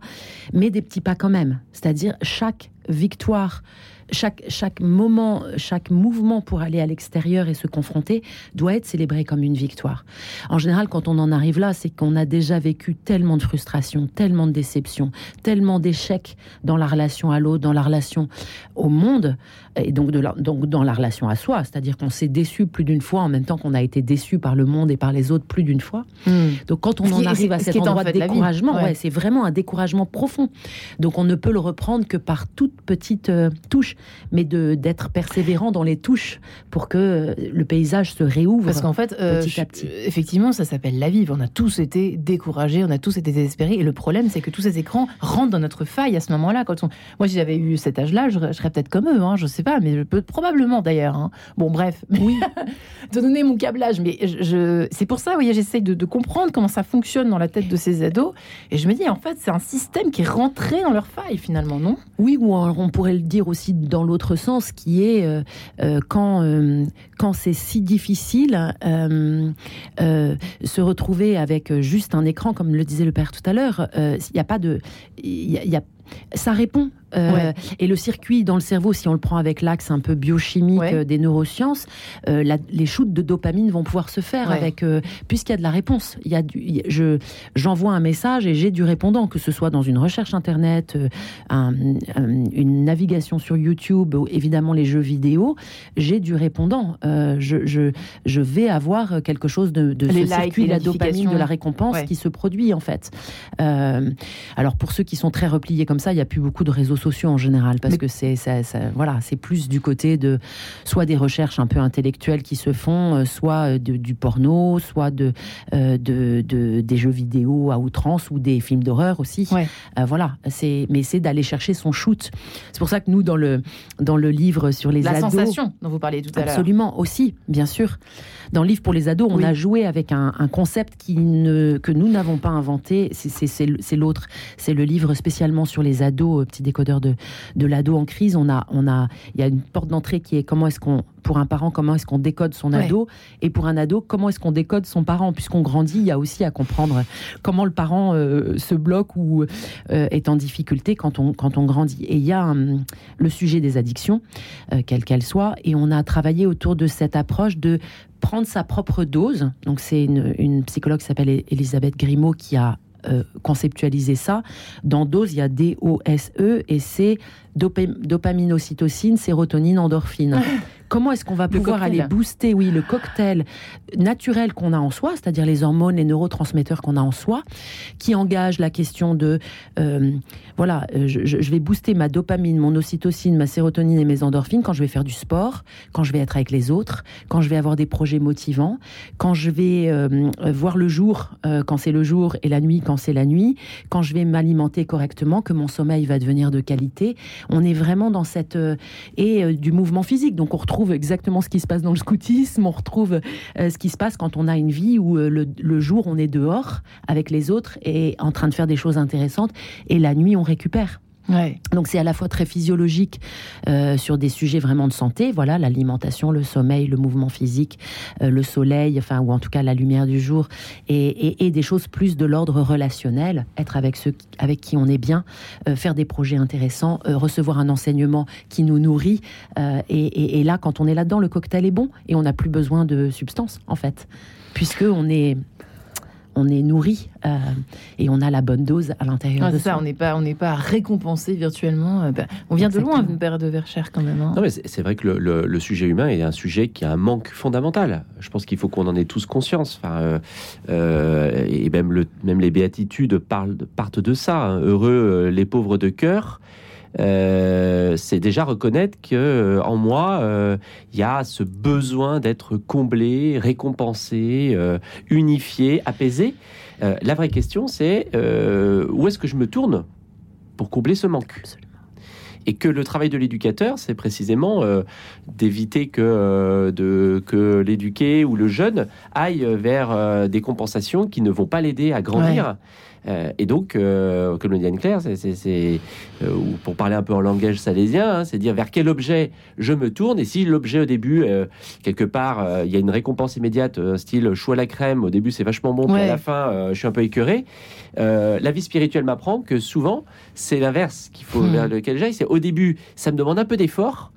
mais des petits pas quand même. C'est-à-dire chaque victoire chaque, chaque moment, chaque mouvement pour aller à l'extérieur et se confronter doit être célébré comme une victoire. En général, quand on en arrive là, c'est qu'on a déjà vécu tellement de frustration, tellement de déception, tellement d'échecs dans la relation à l'autre, dans la relation au monde, et donc, de donc dans la relation à soi. C'est-à-dire qu'on s'est déçu plus d'une fois en même temps qu'on a été déçu par le monde et par les autres plus d'une fois. Hmm. Donc quand on en arrive à cet endroit de découragement, ouais. c'est vraiment un découragement profond. Donc on ne peut le reprendre que par toute petite euh, touche mais d'être persévérant dans les touches pour que euh, le paysage se réouvre. Parce qu'en fait, euh, petit à petit. effectivement, ça s'appelle la vie. On a tous été découragés, on a tous été désespérés. Et le problème, c'est que tous ces écrans rentrent dans notre faille à ce moment-là. Quand on... Moi, si j'avais eu cet âge-là, je, serais peut-être comme eux. Hein, je sais pas, mais je peux probablement d'ailleurs. Hein. Bon, bref. Oui. de donner mon câblage, mais je, c'est pour ça, vous voyez, j'essaye de, de, comprendre comment ça fonctionne dans la tête de ces ados. Et je me dis, en fait, c'est un système qui est rentré dans leur faille finalement, non? Oui, ou on pourrait le dire aussi dans l'autre sens, qui est euh, euh, quand, euh, quand c'est si difficile, se retrouver avec juste un écran, comme le disait le père tout à l'heure, il n'y a pas de. y a, ça répond euh, et le circuit dans le cerveau, si on le prend avec l'axe un peu biochimique euh, des neurosciences, euh, les shoots de dopamine vont pouvoir se faire avec, puisqu'il y a de la réponse. Il y a du, je, j'envoie un message et j'ai du répondant, que ce soit dans une recherche internet, une navigation sur YouTube, ou évidemment les jeux vidéo, j'ai du répondant. Je, je, je, vais avoir quelque chose de, de ce circuit de la dopamine, de la récompense qui se produit en fait. alors pour ceux qui sont très repliés comme ça, il n'y a plus beaucoup de réseaux sociaux en général, parce que c'est ça, voilà, c'est plus du côté de soit des recherches un peu intellectuelles qui se font, euh, soit euh, du porno, soit de, euh, de, de, des jeux vidéo à outrance ou des films d'horreur aussi. voilà, c'est mais c'est d'aller chercher son shoot. C'est pour ça que nous dans le dans le livre sur les la ados, sensation dont vous parliez tout à l'heure, absolument aussi, bien sûr. Dans le livre pour les ados, on a joué avec un, un, concept qui ne, que nous n'avons pas inventé. C'est l'autre. C'est le livre spécialement sur les ados, petit de, de l'ado en crise, on a, on a, il y a une porte d'entrée qui est comment est-ce qu'on, pour un parent, comment est-ce qu'on décode son ado, et pour un ado, comment est-ce qu'on décode son parent, puisqu'on grandit, il y a aussi à comprendre comment le parent euh, se bloque ou euh, est en difficulté quand on, quand on grandit. Et il y a hum, le sujet des addictions, euh, quelle qu'elle soit, et on a travaillé autour de cette approche de prendre sa propre dose. Donc c'est une, une psychologue qui s'appelle Elisabeth Grimaud qui a conceptualiser ça. Dans dose, il y a D-O-S-E et c'est dopamine, sérotonine, endorphine. Comment est-ce qu'on va pouvoir aller booster, oui, le cocktail naturel qu'on a en soi, c'est-à-dire les hormones, les neurotransmetteurs qu'on a en soi, qui engage la question de, euh, voilà, euh, je, vais booster ma dopamine, mon ocytocine, ma sérotonine et mes endorphines quand je vais faire du sport, quand je vais être avec les autres, quand je vais avoir des projets motivants, quand je vais euh, voir le jour quand c'est le jour et la nuit quand c'est la nuit, quand je vais m'alimenter correctement, que mon sommeil va devenir de qualité. On est vraiment dans cette et du mouvement physique, donc on retrouve exactement ce qui se passe dans le scoutisme, on retrouve euh, ce qui se passe quand on a une vie où euh, le, jour on est dehors avec les autres et en train de faire des choses intéressantes. Et la nuit on récupère. Donc c'est à la fois très physiologique euh, sur des sujets vraiment de santé, voilà l'alimentation, le sommeil, le mouvement physique, euh, le soleil, enfin ou en tout cas la lumière du jour, et, des choses plus de l'ordre relationnel, être avec ceux avec qui on est bien, euh, faire des projets intéressants, recevoir un enseignement qui nous nourrit, et, là quand on est là-dedans, le cocktail est bon et on n'a plus besoin de substances en fait, puisque on est on est nourri euh, et on a la bonne dose à l'intérieur de ça. On n'est pas, on n'est pas récompensé virtuellement. Euh, bah, on vient de loin, une paire de Verchères quand même. Hein. Non, mais c'est vrai que le, sujet humain est un sujet qui a un manque fondamental. Je pense qu'il faut qu'on en ait tous conscience. Enfin, euh, et même, le, même les béatitudes parlent, partent de ça. Hein. Heureux les pauvres de cœur. Euh, c'est déjà reconnaître que euh, en moi, euh, il y a ce besoin d'être comblé, récompensé, unifié, apaisé. la vraie question, c'est où est-ce que je me tourne pour combler ce manque? Et que le travail de l'éducateur, c'est précisément d'éviter que, de, que l'éduqué ou le jeune aille vers des compensations qui ne vont pas l'aider à grandir. Euh, et donc, euh, comme le dit Anne-Claire, c'est, euh, pour parler un peu en langage salésien, hein, c'est dire vers quel objet je me tourne. Et si l'objet au début, quelque part, il y a une récompense immédiate, style chou à la crème, au début c'est vachement bon, puis à la fin je suis un peu écœuré. la vie spirituelle m'apprend que souvent c'est l'inverse qu'il faut hmm. vers lequel j'aille. C'est au début, ça me demande un peu d'effort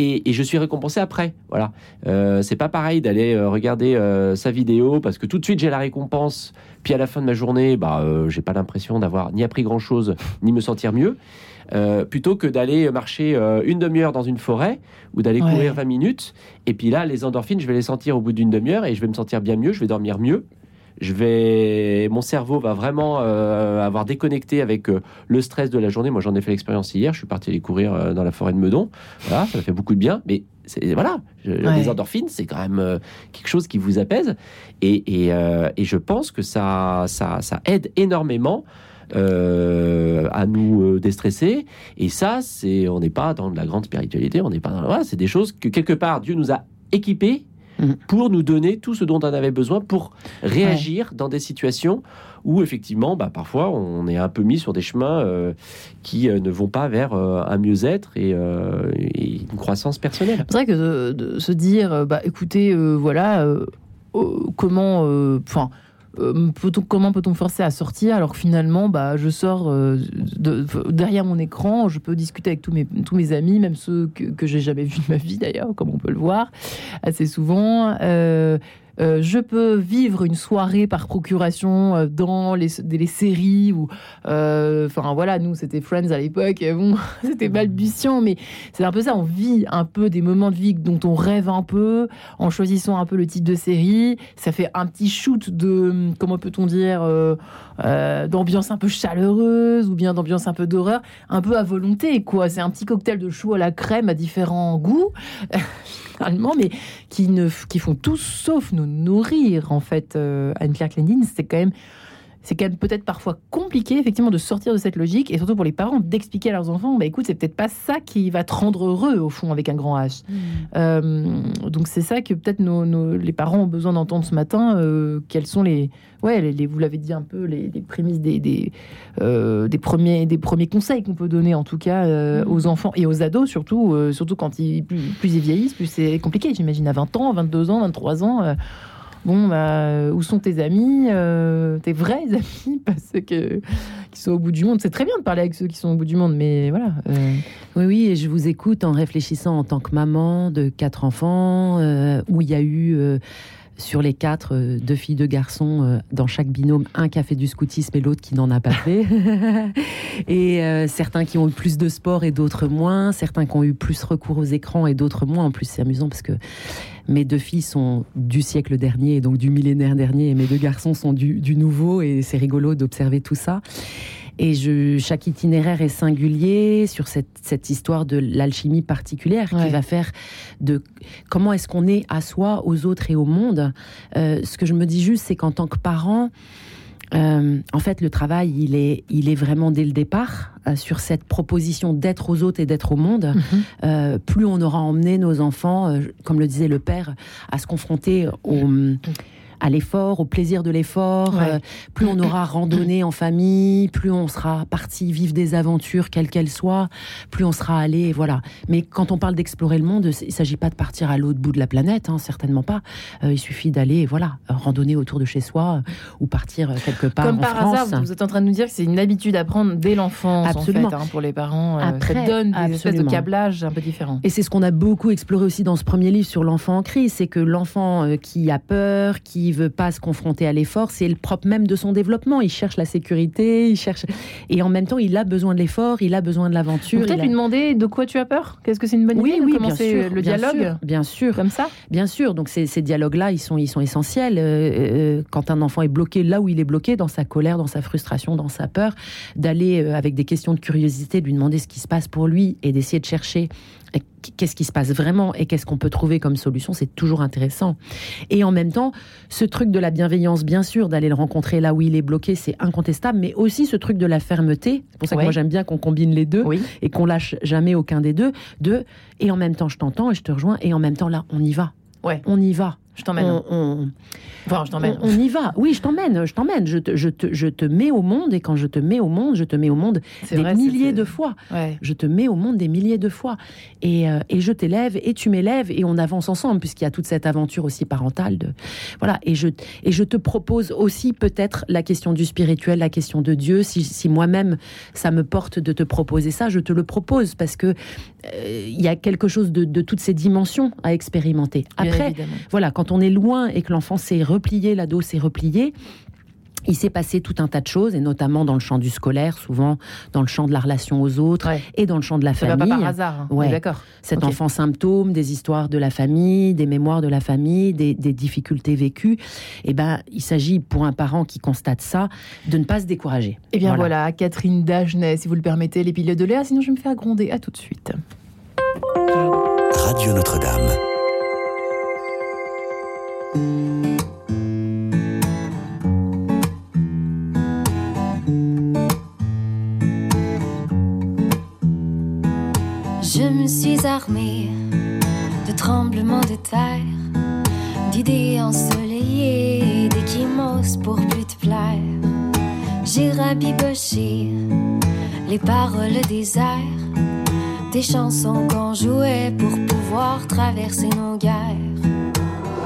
et, je suis récompensé après. Voilà. Euh, c'est pas pareil d'aller euh, regarder euh, sa vidéo parce que tout de suite j'ai la récompense, puis à la fin de ma journée, bah, j'ai pas l'impression d'avoir ni appris grand chose, ni me sentir mieux. plutôt que d'aller marcher une demi-heure dans une forêt ou d'aller courir 20 minutes. Et puis là, les endorphines, je vais les sentir au bout d'une demi-heure et je vais me sentir bien mieux, je vais dormir mieux je vais, mon cerveau va vraiment euh, avoir déconnecté avec euh, le stress de la journée. Moi, j'en ai fait l'expérience hier. Je suis parti aller courir euh, dans la forêt de Meudon. Voilà, ça fait beaucoup de bien. Mais voilà, les endorphines, c'est quand même quelque chose qui vous apaise. Et, et, et je pense que ça, ça, ça aide énormément. à nous déstresser et ça c'est on n'est pas dans de la grande spiritualité on n'est pas dans voilà, c'est des choses que quelque part Dieu nous a équipés Mm. pour nous donner tout ce dont on avait besoin pour réagir dans des situations où effectivement, bah, parfois, on est un peu mis sur des chemins euh, qui euh, ne vont pas vers euh, un mieux-être et, et une croissance personnelle. C'est vrai que de, de se dire, bah écoutez, voilà, euh, comment, enfin. Euh, comment peut-on forcer à sortir alors que finalement bah, je sors euh, de, de- derrière mon écran, je peux discuter avec tous mes, amis, même ceux que, que j'ai jamais vus de ma vie d'ailleurs, comme on peut le voir assez souvent. Euh, euh, je peux vivre une soirée par procuration euh, dans les, séries ou euh, enfin voilà nous c'était Friends à l'époque bon c'était balbutiant mais c'est un peu ça on vit un peu des moments de vie dont on rêve un peu en choisissant un peu le type de série. Ça fait un petit shoot de comment peut-on dire euh, d'ambiance un peu chaleureuse ou bien d'ambiance un peu d'horreur un peu à volonté quoi. C'est un petit cocktail de chou à la crème à différents goûts finalement mais qui ne font tout sauf nous nourrir en fait euh, Anne-Claire Clendine c'est quand même c'est quand même peut-être parfois compliqué effectivement de sortir de cette logique et surtout pour les parents d'expliquer à leurs enfants bah écoute c'est peut-être pas ça qui va te rendre heureux au fond avec un grand H. Euh, donc c'est ça que peut-être nos, nos- les parents ont besoin d'entendre ce matin euh, quels sont les ouais les, les- vous l'avez dit un peu les, les prémices des des, euh, des premiers des premiers conseils qu'on peut donner en tout cas euh, aux enfants et aux ados surtout surtout quand ils plus, plus ils vieillissent plus c'est compliqué. J'imagine à 20 ans 22 ans 23 ans Bon, bah, où sont tes amis, euh, tes vrais amis, parce que qui sont au bout du monde. C'est très bien de parler avec ceux qui sont au bout du monde, mais voilà. euh, Oui, oui, et je vous écoute en réfléchissant en tant que maman de quatre enfants, euh, où il y a eu euh, sur les quatre, euh, deux filles, deux garçons, euh, dans chaque binôme, un qui a fait du scoutisme et l'autre qui n'en a pas fait. et euh, certains qui ont eu plus de sport et d'autres moins, certains qui ont eu plus recours aux écrans et d'autres moins. En plus, c'est amusant parce que mes deux filles sont du siècle dernier, et donc du millénaire dernier, et mes deux garçons sont du, du nouveau, et c'est rigolo d'observer tout ça. Et je, chaque itinéraire est singulier sur cette, cette histoire de l'alchimie particulière Ouais. qui va faire de comment est-ce qu'on est à soi, aux autres et au monde. Euh, ce que je me dis juste, c'est qu'en tant que parent, euh, en fait, le travail, il est, il est vraiment dès le départ euh, sur cette proposition d'être aux autres et d'être au monde. Euh, plus on aura emmené nos enfants, euh, comme le disait le père, à se confronter au à l'effort, au plaisir de l'effort, Ouais. euh, plus on aura randonné en famille, plus on sera parti vivre des aventures, quelles qu'elles soient, plus on sera allé, voilà. Mais quand on parle d'explorer le monde, il ne s'agit pas de partir à l'autre bout de la planète, hein, certainement pas. Euh, il suffit d'aller, voilà, randonner autour de chez soi euh, ou partir quelque part Comme en par France. hasard, vous êtes en train de nous dire que c'est une habitude à prendre dès l'enfance, en fait, Absolument. hein, pour les parents. Euh, Après, ça donne des espèces de absolument. câblages un peu différents. Et c'est ce qu'on a beaucoup exploré aussi dans ce premier livre sur l'enfant en crise, c'est que l'enfant qui a peur, qui veut pas se confronter à l'effort, c'est le propre même de son développement. Il cherche la sécurité, il cherche, et en même temps, il a besoin de l'effort, il a besoin de l'aventure. Peut-être il a- lui demander de quoi tu as peur? Qu'est-ce que c'est une bonne Oui, idée de oui, bien commencer sûr, le bien dialogue sûr, bien sûr. comme ça? Bien sûr, donc ces, ces dialogues-là, ils sont, ils sont essentiels. Euh, euh, quand un enfant est bloqué là où il est bloqué, dans sa colère, dans sa frustration, dans sa peur, d'aller euh, avec des questions de curiosité, de lui demander ce qui se passe pour lui et d'essayer de chercher qu'est-ce qui se passe vraiment et qu'est-ce qu'on peut trouver comme solution, c'est toujours intéressant. Et en même temps, ce truc de la bienveillance, bien sûr, d'aller le rencontrer là où il est bloqué, c'est incontestable, mais aussi ce truc de la fermeté. C'est pour ça que moi j'aime bien qu'on combine les deux Oui. et qu'on lâche jamais aucun des deux. De et en même temps je t'entends et je te rejoins et en même temps là on y va. Ouais. On y va. Je t'emmène. On, on- Enfin, je t'emmène. on- on y va. Oui, je t'emmène. Je t'emmène. Je te, je, te, je te mets au monde et quand je te mets au monde, je te mets au monde des vrai, milliers de fois. Ouais. Je te mets au monde des milliers de fois. Et, euh, et je t'élève et tu m'élèves et on avance ensemble puisqu'il y a toute cette aventure aussi parentale. De, voilà. Et je, et je te propose aussi peut-être la question du spirituel, la question de Dieu. Si, si moi-même ça me porte de te proposer ça, je te le propose parce que euh, il y a quelque chose de, de toutes ces dimensions à expérimenter. Après, voilà, quand on est loin et que l'enfant s'est replié, l'ado s'est replié, il s'est passé tout un tas de choses, et notamment dans le champ du scolaire, souvent dans le champ de la relation aux autres, Ouais. et dans le champ de la Ça va famille. pas par hasard. hein. Ouais. D'accord. Cet enfant symptôme, des histoires de la famille, des mémoires de la famille, des, des difficultés vécues. Eh ben, il s'agit pour un parent qui constate ça de ne pas se décourager. Eh bien voilà. Catherine Dagenet, si vous le permettez, les pilotes de Léa, sinon je vais me faire gronder. À tout de suite. Radio Notre-Dame. Je me suis armée de tremblements de terre d'idées ensoleillées, d'échymos pour plus te plaire. J'ai rabiboché les paroles des airs, des chansons qu'on jouait pour pouvoir traverser nos guerres.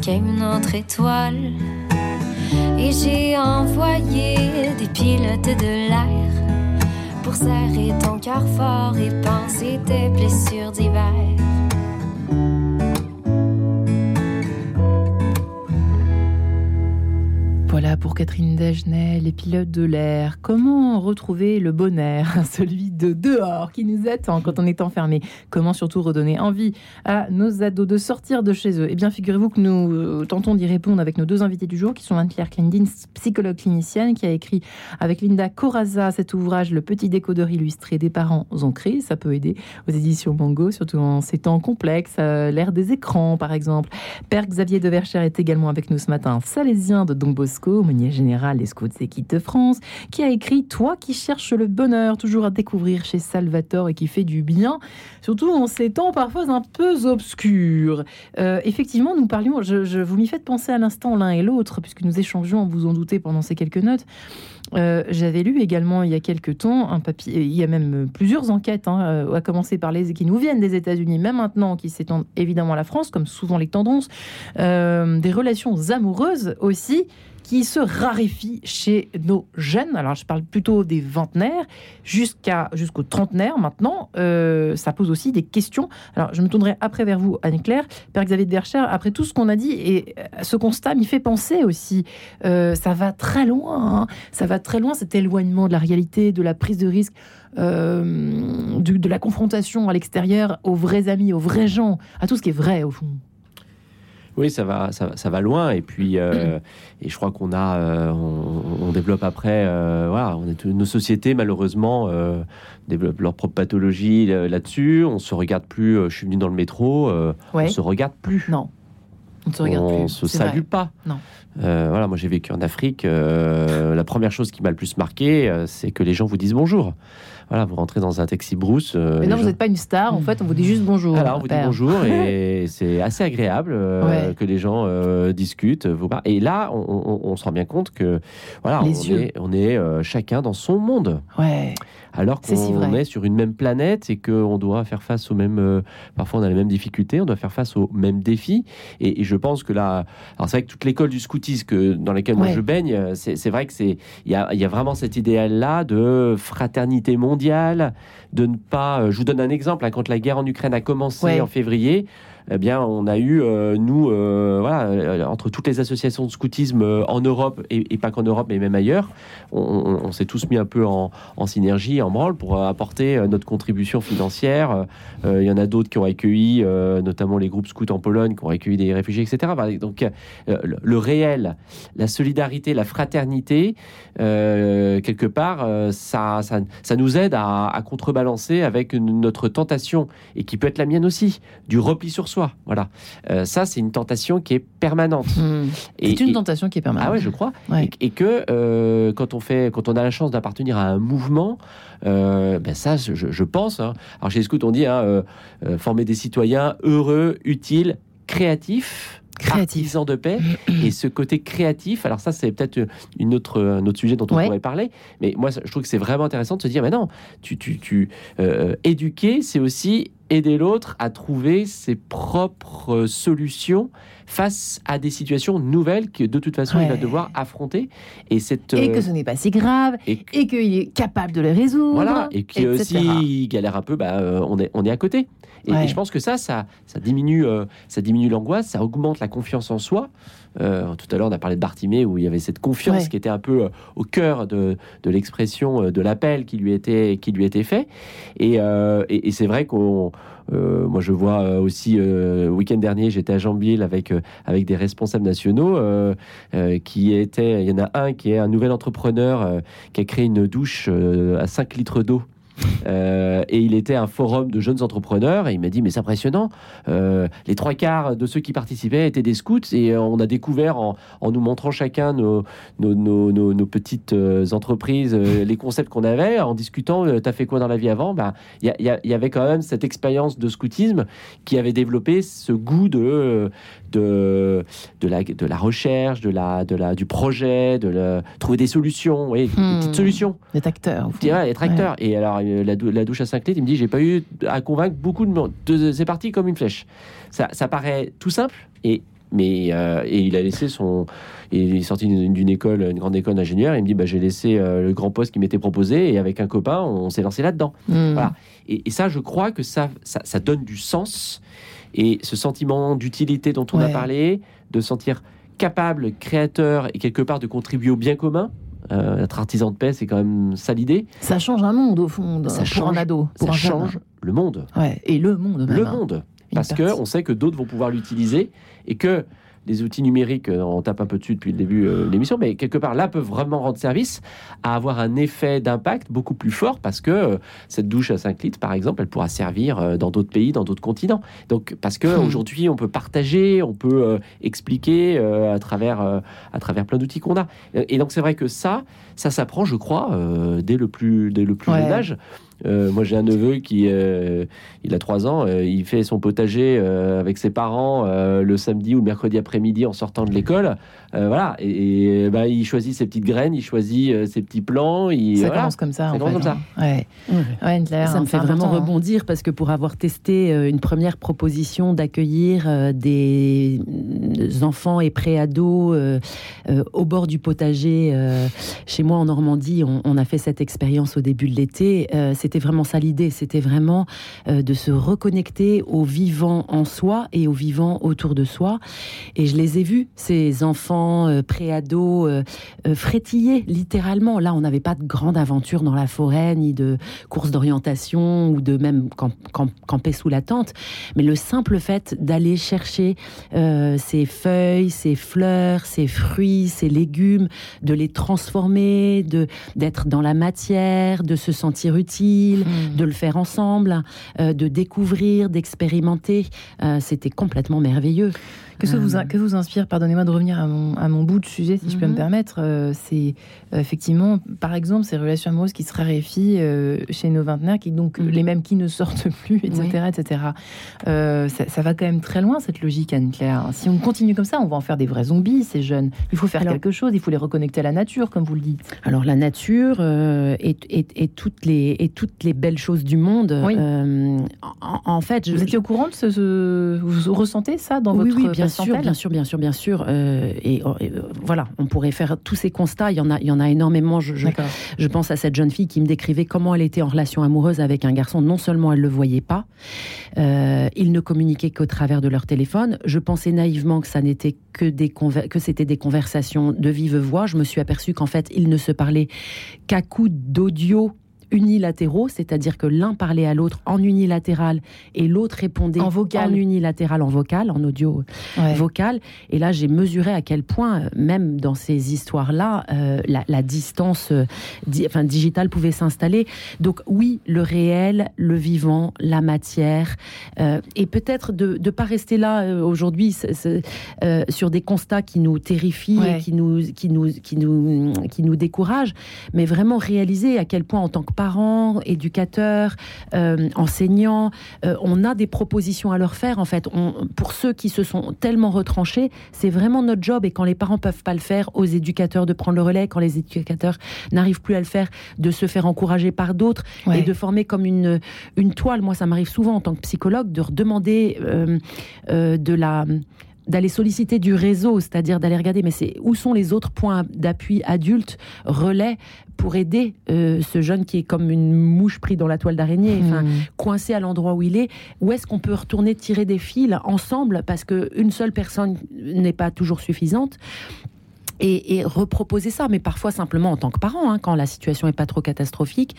une étoile. Et j'ai envoyé des pilotes de l'air pour serrer ton cœur fort et penser tes blessures d'hiver. Pour Catherine Dagenet, les pilotes de l'air. Comment retrouver le bon air, celui de dehors qui nous attend quand on est enfermé? Comment surtout redonner envie à nos ados de sortir de chez eux? Eh bien, figurez-vous que nous euh, tentons d'y répondre avec nos deux invités du jour, qui sont Anne-Claire Kendin, psychologue clinicienne, qui a écrit avec Linda Coraza cet ouvrage Le petit décodeur illustré des parents ancrés. Ça peut aider aux éditions Mango, surtout en ces temps complexes, l'ère des écrans, par exemple. Père Xavier de Vercher est également avec nous ce matin, salésien de Don Bosco, général des Scouts et Guides de France, qui a écrit Toi qui cherches le bonheur, toujours à découvrir chez Salvatore et qui fait du bien, surtout en ces temps parfois un peu obscurs. Euh, effectivement, nous parlions, je, vous m'y faites penser à l'instant l'un et l'autre, puisque nous échangeons, vous en doutez, pendant ces quelques notes. Euh, J'avais lu également il y a quelques temps un papier, il y a même plusieurs enquêtes, hein, euh, à commencer par les qui nous viennent des États-Unis, même maintenant, qui s'étendent évidemment à la France, comme souvent les tendances, euh, des relations amoureuses aussi qui se raréfient chez nos jeunes. Alors, je parle plutôt des vingtenaires jusqu'à jusqu'aux trentenaires maintenant. Euh, ça pose aussi des questions. Alors, je me tournerai après vers vous, Anne-Claire. Père Xavier de Bercher, après tout ce qu'on a dit, et euh, ce constat m'y fait penser aussi. Euh, ça va très loin. hein. Ça va très loin, cet éloignement de la réalité, de la prise de risque. du- de la confrontation à l'extérieur aux vrais amis, aux vrais gens, à tout ce qui est vrai au fond. Oui, ça va, ça, va- ça va loin. Et puis, euh, et je crois qu'on a, euh, on, on développe après, euh, voilà, on est, nos sociétés malheureusement développent leur propre pathologie là-dessus. On se regarde plus. je suis venu dans le métro, Ouais. on se regarde plus. Non, on ne se regarde on plus. se salue vrai. pas. Non. Voilà, moi j'ai vécu en Afrique. la première chose qui m'a le plus marqué, c'est que les gens vous disent bonjour. Voilà, vous rentrez dans un taxi brousse. euh, Mais non, vous gens- n'êtes pas une star, en fait, on vous dit juste bonjour. alors, on vous dit bonjour et c'est assez agréable euh, Ouais. que les gens euh, discutent. Vous Et là, on, on- on se rend bien compte que voilà, Les on yeux. est, on est chacun dans son monde. Ouais. Alors si qu'on est sur une même planète et qu'on doit faire face aux mêmes. euh, parfois, on a les mêmes difficultés, on doit faire face aux mêmes défis. Et, et je pense que là. Alors, c'est vrai que toute l'école du scoutisme que, dans laquelle moi je baigne, euh, c'est vrai que c'est. Il y a, il y a vraiment cet idéal-là de fraternité mondiale, de ne pas. euh, Je vous donne un exemple. hein, quand la guerre en Ukraine a commencé Ouais. en février, eh bien, on a eu, euh, nous, euh, voilà, euh, entre toutes les associations de scoutisme en Europe, et, pas qu'en Europe, mais même ailleurs, on, s'est tous mis un peu en, synergie, en branle, pour apporter notre contribution financière. Il y en a d'autres qui ont accueilli, notamment les groupes scouts en Pologne, qui ont accueilli des réfugiés, etc. Voilà, Donc, le, réel, la solidarité, la fraternité, quelque part, ça, ça, ça nous aide à, à contrebalancer avec notre tentation, et qui peut être la mienne aussi, du repli sur soi. Voilà. Euh, ça, c'est une tentation qui est permanente. Hmm. C'est une et- tentation qui est permanente. ah ouais, je crois. Ouais. Et, et que euh, quand on fait, quand on a la chance d'appartenir à un mouvement, euh, ben ça, je, je pense. hein. Alors chez les scouts, on dit hein, former des citoyens heureux, utiles, créatifs. Créatif. Artisans de paix et ce côté créatif. Alors ça, c'est peut-être une autre, un autre sujet dont on Ouais. pourrait parler. Mais moi, je trouve que c'est vraiment intéressant de se dire, mais non, tu, tu, tu euh, éduquer, c'est aussi aider l'autre à trouver ses propres solutions face à des situations nouvelles que de toute façon il va devoir affronter. Et cette Et euh, que ce n'est pas si grave, et que- et qu'il est capable de les résoudre. voilà, et qui etc. aussi galère un peu, bah, euh, on, est, on est à côté. Et, Ouais. et je pense que ça, ça, ça diminue, euh, ça diminue l'angoisse, ça augmente la confiance en soi. Euh, tout à l'heure, on a parlé de Bartimée où il y avait cette confiance Ouais. qui était un peu euh, au cœur de, de l'expression, euh, de l'appel qui lui était, qui lui était fait. Et, euh, et, et c'est vrai qu'on, euh, moi, je vois euh, aussi euh, le week-end dernier, j'étais à Jambille avec avec des responsables nationaux qui étaient. Il y en a un qui est un nouvel entrepreneur qui a créé une douche à 5 litres d'eau. Euh, et il était un forum de jeunes entrepreneurs et il m'a dit mais c'est impressionnant. Euh, les trois quarts de ceux qui participaient étaient des scouts et euh, on a découvert en, nous montrant chacun nos, petites entreprises les concepts qu'on avait en discutant t'as fait quoi dans la vie avant? Ben, il y, avait quand même cette expérience de scoutisme qui avait développé ce goût de de, de, la, de la recherche de la, de la, du projet de la- trouver des solutions oui, des Hmm. petites solutions je dirais, être acteur. Et alors, euh, la, dou- la douche à 5 litres, il me dit, j'ai pas eu à convaincre beaucoup de monde. De- C'est parti comme une flèche. Ça, ça paraît tout simple, et, mais euh, et il a laissé son. Il est sorti d'une école, une grande école d'ingénieur. Il me dit, bah, j'ai laissé euh, le grand poste qui m'était proposé, et avec un copain, on s'est lancé là-dedans. Hmm. Voilà. Et, et ça, je crois que ça, ça, ça donne du sens. Et ce sentiment d'utilité dont on a parlé, de sentir capable, créateur et quelque part de contribuer au bien commun. Euh, être artisan de paix, c'est quand même ça l'idée. Ça change un monde, au fond, Ça pour change- un ado. Pour Ça un change le monde. Ouais, et le monde. Le hein. monde. Parce que partie. on sait que d'autres vont pouvoir l'utiliser et que les outils numériques, euh, on tape un peu dessus depuis le début euh, de l'émission, mais quelque part là peuvent vraiment rendre service à avoir un effet d'impact beaucoup plus fort parce que euh, cette douche à 5 litres, par exemple, elle pourra servir dans d'autres pays, dans d'autres continents. Donc parce que Hmm. aujourd'hui on peut partager, on peut expliquer à travers à travers plein d'outils qu'on a. Et donc c'est vrai que ça, ça s'apprend, je crois, dès le plus dès le plus Ouais. jeune âge. Euh, moi, j'ai un neveu qui, euh, il a 3 ans, euh, il fait son potager avec ses parents le samedi ou le mercredi après-midi en sortant de l'école. Euh, voilà, et, et, bah, il choisit ses petites graines, il choisit euh, ses petits plans. Il, Ça voilà. commence comme ça. Ça en commence fait, comme hein. Ouais. Ça me c'est fait vraiment hein. rebondir parce que pour avoir testé euh, une première proposition d'accueillir des enfants et préados euh, euh, au bord du potager euh, chez moi en Normandie, on, on a fait cette expérience au début de l'été. Euh, C'était vraiment ça l'idée, c'était vraiment euh, de se reconnecter au vivant en soi et au vivant autour de soi. Et je les ai vus, ces enfants euh, préados, euh, euh, frétiller littéralement. Là, on n'avait pas de grande aventure dans la forêt, ni de course d'orientation ou de même camp- camp- camper sous la tente. Mais le simple fait d'aller chercher euh, ces feuilles, ces fleurs, ces fruits, ces légumes, de les transformer, de d'être dans la matière, de se sentir utile, Hmm. de le faire ensemble, euh, de découvrir, d'expérimenter. Euh, C'était complètement merveilleux. Que, ça vous, que vous inspire, pardonnez-moi de revenir à mon, à mon bout de sujet, si je peux Mhm. me permettre, euh, c'est euh, effectivement, par exemple, ces relations amoureuses qui se raréfient euh, chez nos vingtenaires, qui donc Mhm. les mêmes qui ne sortent plus, etc. etc. Euh, ça, ça va quand même très loin, cette logique, Anne-Claire. Si on continue comme ça, on va en faire des vrais zombies, ces jeunes. Il faut faire Alors- quelque chose, il faut les reconnecter à la nature, comme vous le dites. Alors la nature et, et- et toutes les, et toutes les belles choses du monde. Oui. en, en fait, je, Vous étiez au courant de ce, ce- Vous ressentez ça dans oui, votre oui, bien sûr, bien sûr, bien sûr, bien sûr. euh, et, euh, voilà, on pourrait faire tous ces constats. Il y en a, il y en a énormément. Je, je, D'accord. je pense à cette jeune fille qui me décrivait comment elle était en relation amoureuse avec un garçon. Non seulement elle le voyait pas, euh, ils ne communiquaient qu'au travers de leur téléphone. Je pensais naïvement que ça n'était que des que c'était des conversations de vive voix. Je me suis aperçue qu'en fait ils ne se parlaient qu'à coups d'audio unilatéraux, c'est-à-dire que l'un parlait à l'autre en unilatéral et l'autre répondait En vocal. en unilatéral, en vocal, en audio Ouais. vocal. Et là, j'ai mesuré à quel point, euh, même dans ces histoires-là, euh, la, la distance euh, di- enfin, digitale pouvait s'installer. Donc oui, le réel, le vivant, la matière, euh, et peut-être de ne pas rester là euh, aujourd'hui euh, sur des constats qui nous terrifient, Ouais. et qui nous, qui, nous, qui, nous, qui nous découragent, mais vraiment réaliser à quel point, en tant que parents, éducateurs, euh, enseignants, euh, on a des propositions à leur faire. En fait, on, pour ceux qui se sont tellement retranchés, c'est vraiment notre job. Et quand les parents peuvent pas le faire, aux éducateurs de prendre le relais. Quand les éducateurs n'arrivent plus à le faire, de se faire encourager par d'autres Ouais. et de former comme une une toile. Moi, ça m'arrive souvent en tant que psychologue de redemander euh, euh, de la d'aller solliciter du réseau, c'est-à-dire d'aller regarder, mais c'est où sont les autres points d'appui adultes, relais, pour aider euh, ce jeune qui est comme une mouche pris dans la toile d'araignée, Hmm. coincé à l'endroit où il est. Où est-ce qu'on peut retourner tirer des fils ensemble parce que une seule personne n'est pas toujours suffisante. Et, et reproposer ça, mais parfois simplement en tant que parent, hein, quand la situation n'est pas trop catastrophique,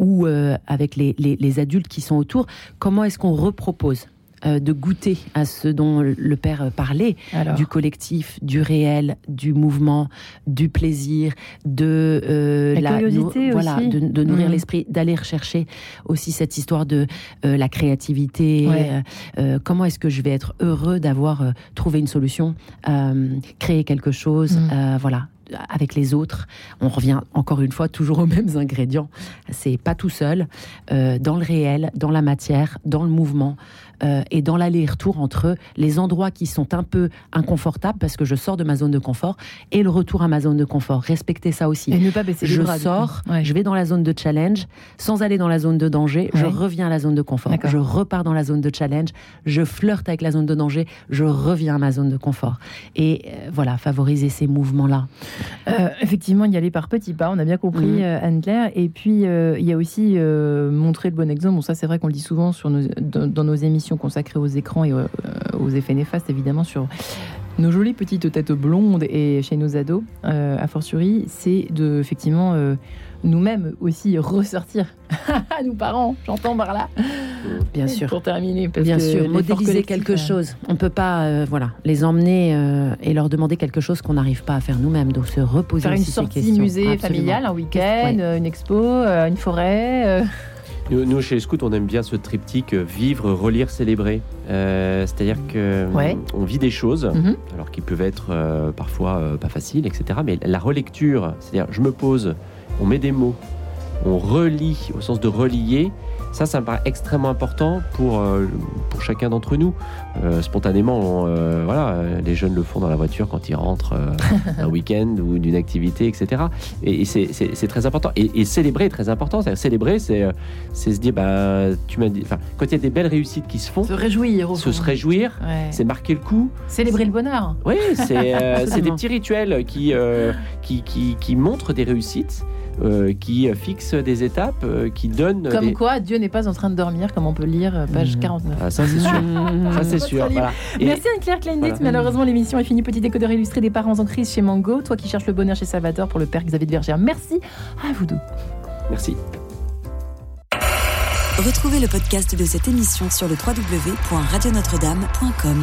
ou euh, avec les, les- les adultes qui sont autour, comment est-ce qu'on repropose? De goûter à ce dont le père euh, parlait, Alors. du collectif, du réel, du mouvement, du plaisir, de La euh, curiosité nou- voilà, aussi. de, de nourrir Mhm. l'esprit, d'aller rechercher aussi cette histoire de euh, la créativité. Ouais. euh, euh, comment est-ce que je vais être heureux d'avoir euh, trouvé une solution, euh, créé quelque chose, euh, voilà avec les autres, on revient encore une fois toujours aux mêmes ingrédients. C'est pas tout seul, euh, dans le réel, dans la matière, dans le mouvement euh, et dans l'aller-retour entre les endroits qui sont un peu inconfortables parce que je sors de ma zone de confort et le retour à ma zone de confort. Respecter ça aussi. Et ne pas baisser les je bras, sors, Ouais. je vais dans la zone de challenge, sans aller dans la zone de danger, je reviens à la zone de confort. Je repars dans la zone de challenge, je flirte avec la zone de danger, je reviens à ma zone de confort. Et euh, voilà, favoriser ces mouvements-là. Euh, effectivement, y aller par petits pas, on a bien compris, euh, Anne-Claire. Et puis, il y a aussi montrer le bon exemple. Bon, ça, c'est vrai qu'on le dit souvent sur nos, dans, dans nos émissions consacrées aux écrans et euh, aux effets néfastes, évidemment, sur nos jolies petites têtes blondes et chez nos ados, euh, a fortiori, c'est de, effectivement, euh, nous-mêmes aussi ressortir, nous parents, j'entends par là, Bien sûr. pour terminer. Parce Bien que sûr, modéliser quelque euh, chose. On peut pas, euh, voilà, les emmener euh, et leur demander quelque chose qu'on n'arrive pas à faire nous-mêmes. Donc se reposer Faire une sortie musée Absolument. familiale, un week-end, euh, une expo, euh, une forêt. Euh, Nous, nous, chez les scouts, on aime bien ce triptyque euh, vivre, relire, célébrer. Euh, C'est-à-dire que Ouais. on vit des choses, Mhm. alors qui peuvent être euh, parfois euh, pas faciles, etc. Mais la relecture, c'est-à-dire je me pose, on met des mots, on relie au sens de relier. Ça, ça me paraît extrêmement important pour, euh, pour chacun d'entre nous. Euh, spontanément, on, euh, voilà, les jeunes le font dans la voiture quand ils rentrent euh, d'un week-end ou d'une activité, etc. Et, et c'est- très important. Et, et célébrer est très important. C'est-à-dire Célébrer, c'est se dire, bah, tu m'as dit, enfin, quand il y a des belles réussites qui se font, Se réjouir, se, fond. réjouir, Ouais. c'est marquer le coup. Célébrer le bonheur. Oui, c'est des petits rituels qui, qui, qui, qui montrent des réussites, euh, qui fixent des étapes, euh, qui donnent. Comme des... quoi, Dieu n'est pas en train de dormir, comme on peut lire, euh, page Mhm. 49. Ah, ça, c'est sûr. ça, c'est sûr. Voilà. Et- Merci Anne-Claire Kleindietz. Voilà. Malheureusement, l'émission est finie. Petit décodeur illustré des parents en crise chez Mango. Toi qui cherches le bonheur chez Salvatore pour le père Xavier de Vergère. Merci à vous deux. Merci. Retrouvez le podcast de cette émission sur le www.radionotre-dame.com.